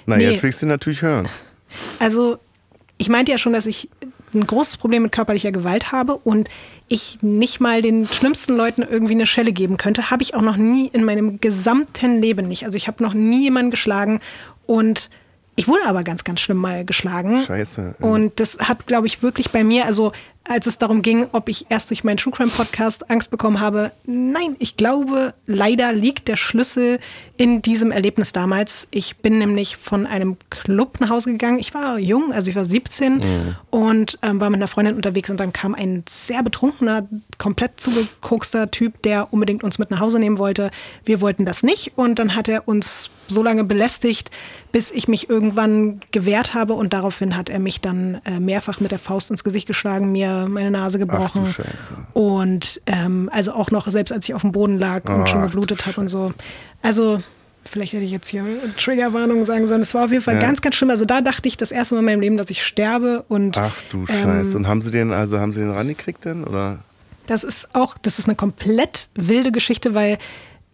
Na, Nee. jetzt willst du natürlich hören. Also, ich meinte ja schon, dass ich ein großes Problem mit körperlicher Gewalt habe und ich nicht mal den schlimmsten Leuten irgendwie eine Schelle geben könnte. Habe ich auch noch nie in meinem gesamten Leben nicht. Also ich habe noch nie jemanden geschlagen und ich wurde aber ganz, ganz schlimm mal geschlagen. Scheiße. Und das hat, glaube ich, wirklich bei mir, also als es darum ging, ob ich erst durch meinen True Crime Podcast Angst bekommen habe. Nein, ich glaube, leider liegt der Schlüssel in diesem Erlebnis damals. Ich bin nämlich von einem Club nach Hause gegangen. Ich war jung, also ich war 17 mhm. und ähm, war mit einer Freundin unterwegs und dann kam ein sehr betrunkener, komplett zugekokster Typ, der unbedingt uns mit nach Hause nehmen wollte. Wir wollten das nicht und dann hat er uns so lange belästigt, bis ich mich irgendwann gewehrt habe und daraufhin hat er mich dann äh, mehrfach mit der Faust ins Gesicht geschlagen, mir meine Nase gebrochen. Ach, du Scheiße. Und ähm, also auch noch, selbst als ich auf dem Boden lag und Ach, schon geblutet habe und so. Also vielleicht hätte ich jetzt hier Triggerwarnung sagen sollen. Es war auf jeden Fall ja. ganz, ganz schlimm. Also da dachte ich das erste Mal in meinem Leben, dass ich sterbe und. Ach du ähm, Scheiße. Und haben Sie den, also haben Sie den rangekriegt denn? Oder? Das ist auch, das ist eine komplett wilde Geschichte, weil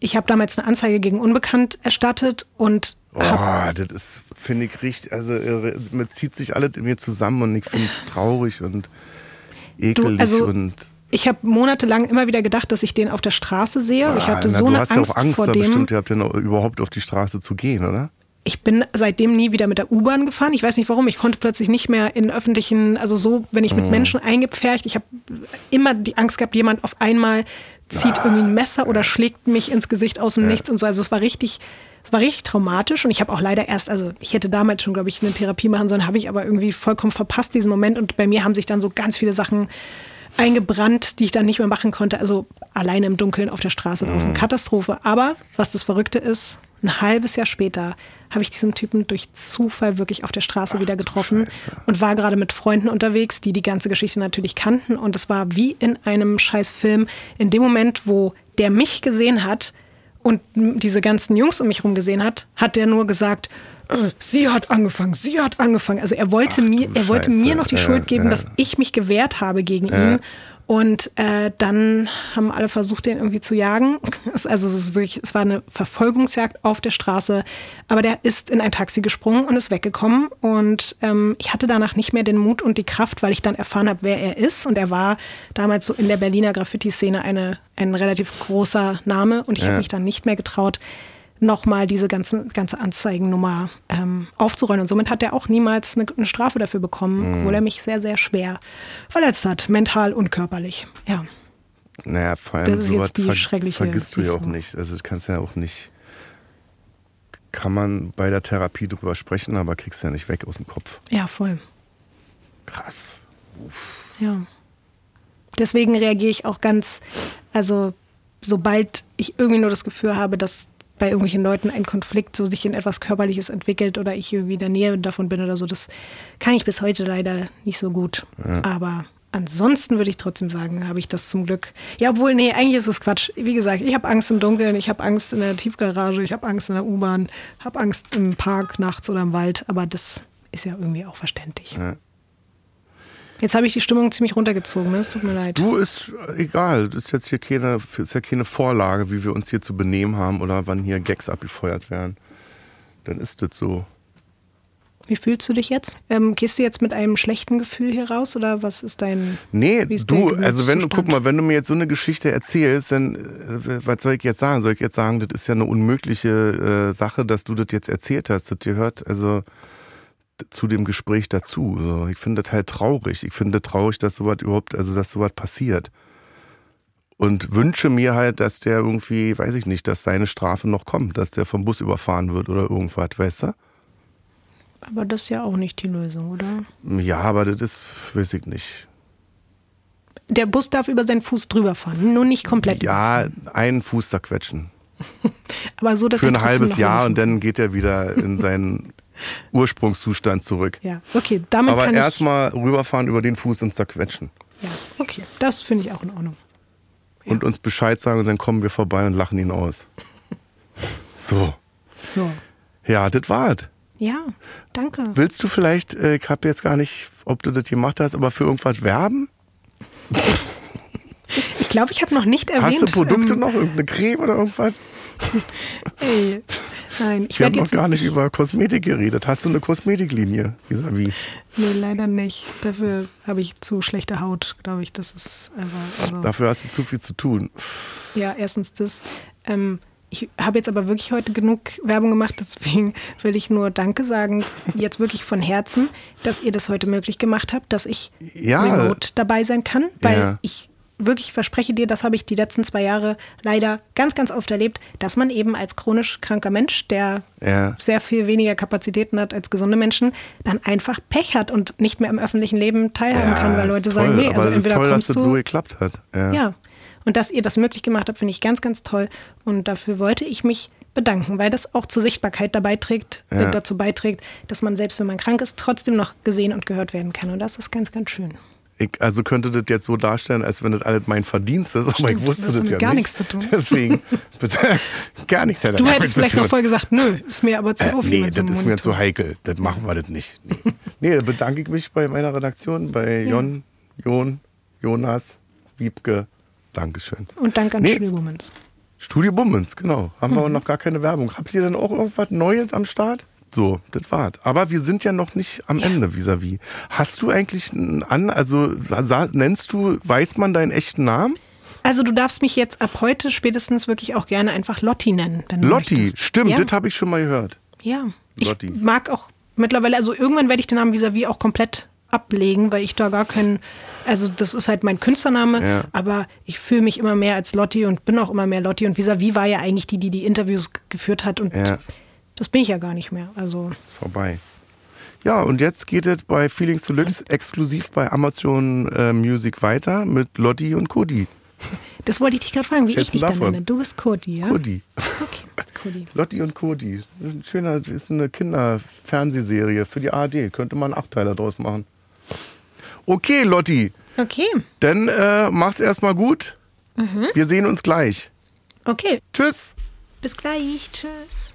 ich habe damals eine Anzeige gegen Unbekannt erstattet und Oh, das ist, finde ich richtig, also man zieht sich alles in mir zusammen und ich finde es traurig und ekelig du, also, und ich habe monatelang immer wieder gedacht, dass ich den auf der Straße sehe. Ah, ich hatte na, so eine Angst, ja auch Angst vor da dem. Bestimmt, ihr habt ja überhaupt auf die Straße zu gehen, oder? Ich bin seitdem nie wieder mit der U-Bahn gefahren. Ich weiß nicht warum. Ich konnte plötzlich nicht mehr in öffentlichen, also so, wenn ich mit mhm. Menschen eingepfercht, ich habe immer die Angst gehabt, jemand auf einmal zieht ah, irgendwie ein Messer oder schlägt mich ins Gesicht aus dem. Nichts und so. Also es war richtig, es war richtig traumatisch und ich habe auch leider erst, also ich hätte damals schon, glaube ich, eine Therapie machen sollen, habe ich aber irgendwie vollkommen verpasst diesen Moment und bei mir haben sich dann so ganz viele Sachen eingebrannt, die ich dann nicht mehr machen konnte. Also alleine im Dunkeln auf der Straße laufen. Mhm. Katastrophe. Aber was das Verrückte ist, ein halbes Jahr später habe ich diesen Typen durch Zufall wirklich auf der Straße Ach, wieder getroffen und war gerade mit Freunden unterwegs, die die ganze Geschichte natürlich kannten. Und es war wie in einem scheiß Film. In dem Moment, wo der mich gesehen hat und diese ganzen Jungs um mich herum gesehen hat, hat der nur gesagt, äh, sie hat angefangen, sie hat angefangen. Also er wollte Ach, mir, er wollte mir noch die ja, Schuld geben, ja. dass ich mich gewehrt habe gegen ja. ihn und äh, dann haben alle versucht, den irgendwie zu jagen. Es, also es ist wirklich, es war eine Verfolgungsjagd auf der Straße. Aber der ist in ein Taxi gesprungen und ist weggekommen. Und ähm, ich hatte danach nicht mehr den Mut und die Kraft, weil ich dann erfahren habe, wer er ist. Und er war damals so in der Berliner Graffiti-Szene eine, ein relativ großer Name. Und ich ja. habe mich dann nicht mehr getraut, nochmal diese ganzen, ganze Anzeigennummer ähm, aufzurollen. Und somit hat er auch niemals eine, eine Strafe dafür bekommen, mhm. obwohl er mich sehr, sehr schwer verletzt hat, mental und körperlich. Ja. Naja, vor allem das ist jetzt die ver schreckliche vergisst du ja auch nicht. Also du kannst ja auch nicht, kann man bei der Therapie drüber sprechen, aber kriegst ja nicht weg aus dem Kopf. Ja, voll. Krass. Uff. Ja. Deswegen reagiere ich auch ganz, also sobald ich irgendwie nur das Gefühl habe, dass bei irgendwelchen Leuten ein Konflikt so sich in etwas Körperliches entwickelt oder ich irgendwie in der Nähe davon bin oder so, das kann ich bis heute leider nicht so gut. Ja. Aber ansonsten würde ich trotzdem sagen, habe ich das zum Glück. Ja, obwohl, nee, eigentlich ist es Quatsch. Wie gesagt, ich habe Angst im Dunkeln, ich habe Angst in der Tiefgarage, ich habe Angst in der U-Bahn, habe Angst im Park nachts oder im Wald, aber das ist ja irgendwie auch verständlich. Ja. Jetzt habe ich die Stimmung ziemlich runtergezogen, ne? es tut mir leid. Du ist egal, das ist jetzt hier keine, ist ja keine Vorlage, wie wir uns hier zu benehmen haben oder wann hier Gags abgefeuert werden. Dann ist das so. Wie fühlst du dich jetzt? Ähm, gehst du jetzt mit einem schlechten Gefühl hier raus oder was ist dein. Nee, ist du, also wenn du, guck mal, wenn du mir jetzt so eine Geschichte erzählst, dann, äh, was soll ich jetzt sagen? Soll ich jetzt sagen, das ist ja eine unmögliche äh, Sache, dass du das jetzt erzählt hast? Das gehört, also zu dem Gespräch dazu. So, ich finde das halt traurig. Ich finde traurig, dass sowas überhaupt, also dass sowas passiert. Und wünsche mir halt, dass der irgendwie, weiß ich nicht, dass seine Strafe noch kommt, dass der vom Bus überfahren wird oder irgendwas, weißt du? Aber das ist ja auch nicht die Lösung, oder? Ja, aber das ist, weiß ich nicht. Der Bus darf über seinen Fuß drüber fahren, nur nicht komplett. Ja, einen Fuß zerquetschen. aber so, dass Für ein halbes Jahr und dann geht er wieder in seinen Ursprungszustand zurück. Ja, okay, damit Aber kann ich... erstmal rüberfahren über den Fuß und zerquetschen. Ja, okay, das finde ich auch in Ordnung. Ja. Und uns Bescheid sagen und dann kommen wir vorbei und lachen ihn aus. so. So. Ja, das war's. Ja, danke. Willst du vielleicht, äh, ich habe jetzt gar nicht, ob du das gemacht hast, aber für irgendwas werben? Ich glaube, ich habe noch nicht erwähnt. Hast du Produkte ähm, noch, irgendeine Creme oder irgendwas? Ey, Nein, ich Wir haben noch gar nicht über Kosmetik geredet. Hast du eine Kosmetiklinie, vis-à-vis? Nee, leider nicht. Dafür habe ich zu schlechte Haut, glaube ich. Das ist einfach. Also Dafür hast du zu viel zu tun. Ja, erstens das. Ähm, Ich habe jetzt aber wirklich heute genug Werbung gemacht, deswegen will ich nur Danke sagen, jetzt wirklich von Herzen, dass ihr das heute möglich gemacht habt, dass ich Ja. remote dabei sein kann, weil Ja. ich wirklich verspreche dir, das habe ich die letzten zwei Jahre leider ganz, ganz oft erlebt, dass man eben als chronisch kranker Mensch, der Ja. sehr viel weniger Kapazitäten hat als gesunde Menschen, dann einfach Pech hat und nicht mehr im öffentlichen Leben teilhaben kann, weil Leute toll, sagen, nee, also es ist entweder toll, dass kommst das du so geklappt hat. Ja. ja. Und dass ihr das möglich gemacht habt, finde ich ganz, ganz toll. Und dafür wollte ich mich bedanken, weil das auch zur Sichtbarkeit dabei trägt, Ja. äh, dazu beiträgt, dass man selbst wenn man krank ist, trotzdem noch gesehen und gehört werden kann. Und das ist ganz, ganz schön. Ich also könnte das jetzt so darstellen, als wenn das alles mein Verdienst ist, aber Stimmt, ich wusste das das, ja gar nicht. nichts zu tun. Deswegen bitte, gar nichts hat Du hättest vielleicht noch voll gesagt, nö, ist mir aber zu Äh, nee, so das einem ist mir Monitor. zu heikel. Das machen wir das nicht. Nee, nee da bedanke ich mich bei meiner Redaktion, bei Jon, Jon, Jonas, Wiebke. Dankeschön. Und danke an Nee. Studio Womans. Studio Bummens, genau. Haben Mhm. wir noch gar keine Werbung. Habt ihr denn auch irgendwas Neues am Start? So, das war's. Aber wir sind ja noch nicht am Ende vis-à-vis. Hast du eigentlich einen an, also nennst du, weiß man deinen echten Namen? Also du darfst mich jetzt ab heute spätestens wirklich auch gerne einfach Lotti nennen. Lotti, möchtest. stimmt, ja. das habe ich schon mal gehört. Ja, Lotti. ich mag auch mittlerweile, also irgendwann werde ich den Namen vis-à-vis auch komplett ablegen, weil ich da gar keinen, also das ist halt mein Künstlername, Ja. aber ich fühle mich immer mehr als Lotti und bin auch immer mehr Lotti und vis-à-vis war ja eigentlich die, die die Interviews geführt hat und Ja. Das bin ich ja gar nicht mehr. Also Ist vorbei. Ja, und jetzt geht es bei Feelings Deluxe exklusiv bei Amazon äh, Music weiter mit Lotti und Cody. das wollte ich dich gerade fragen, wie ich Hältst du dich dann davon? nenne. Du bist Cody, ja? Cody. Okay, Cody. Lotti und Cody. Das ist ein schöner, das ist eine Kinderfernsehserie für die ARD. Könnte man einen Achteiler draus machen. Okay, Lotti, Okay, dann äh, mach's erstmal gut. Wir sehen uns gleich. okay. Tschüss. Bis gleich. Tschüss.